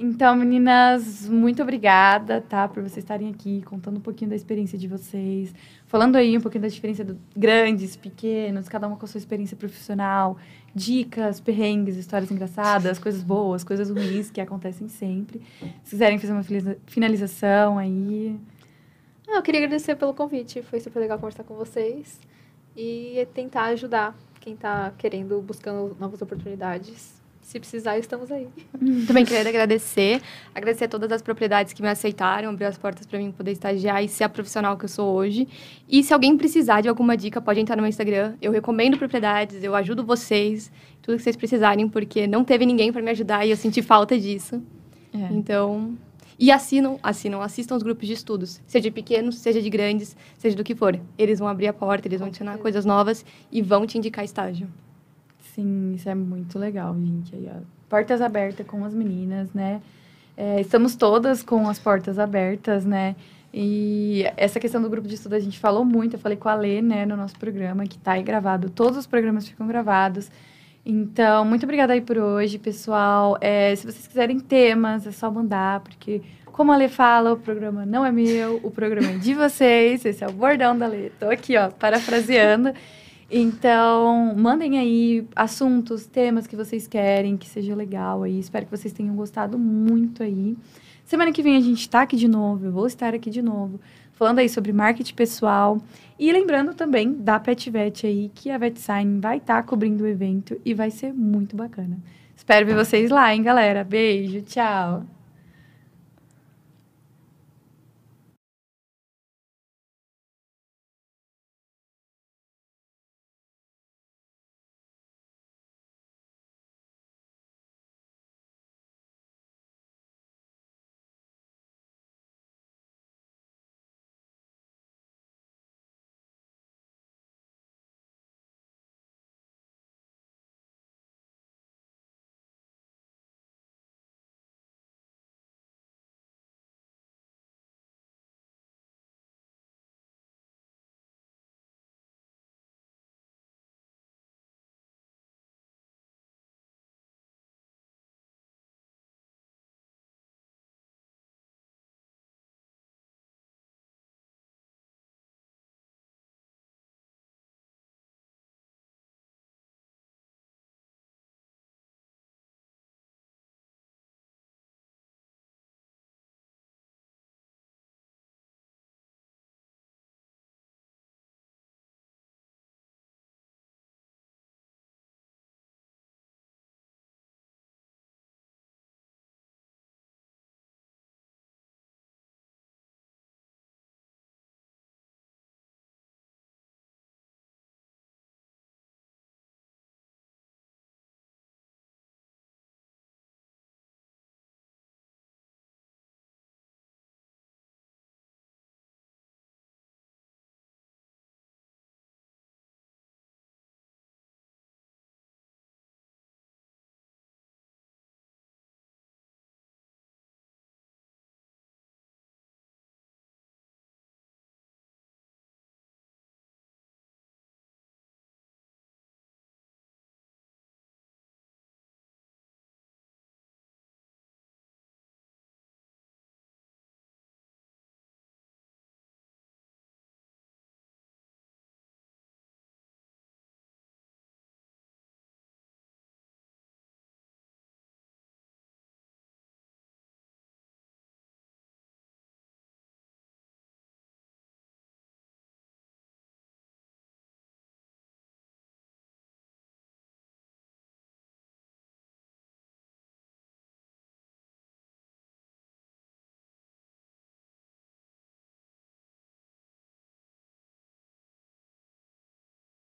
Então, meninas, muito obrigada, tá? Por vocês estarem aqui, contando um pouquinho da experiência de vocês. Falando aí um pouquinho da diferença de grandes, pequenos, cada uma com a sua experiência profissional. Dicas, perrengues, histórias engraçadas, coisas boas, coisas ruins que acontecem sempre. Se quiserem fazer uma finaliza- finalização aí. Ah, eu queria agradecer pelo convite, foi super legal conversar com vocês e tentar ajudar quem tá querendo, buscando novas oportunidades. Se precisar, estamos aí. Também queria agradecer. Agradecer a todas as propriedades que me aceitaram, abriu as portas para mim poder estagiar e ser a profissional que eu sou hoje. E se alguém precisar de alguma dica, pode entrar no meu Instagram. Eu recomendo propriedades, eu ajudo vocês, tudo que vocês precisarem, porque não teve ninguém para me ajudar e eu senti falta disso. É. Então, e assinam, assinam, assistam os grupos de estudos, seja de pequenos, seja de grandes, seja do que for. Eles vão abrir a porta, eles vão ensinar coisas novas e vão te indicar estágio. Sim, isso é muito legal, gente. Aí, portas abertas com as meninas, né? É, estamos todas com as portas abertas, né? E essa questão do grupo de estudo a gente falou muito. Eu falei com a Lê, né, no nosso programa, que tá aí gravado. Todos os programas ficam gravados. Então, muito obrigada aí por hoje, pessoal. É, se vocês quiserem temas, é só mandar, porque, como a Lê fala, o programa não é meu, o programa é de vocês. Esse é o bordão da Lê. Tô aqui, ó, parafraseando. Então, mandem aí assuntos, temas que vocês querem, que seja legal aí. Espero que vocês tenham gostado muito aí. Semana que vem a gente tá aqui de novo, eu vou estar aqui de novo, falando aí sobre marketing pessoal. E lembrando também da PetVet aí, que a VetSign vai estar cobrindo o evento e vai ser muito bacana. Espero ver vocês lá, hein, galera? Beijo, tchau!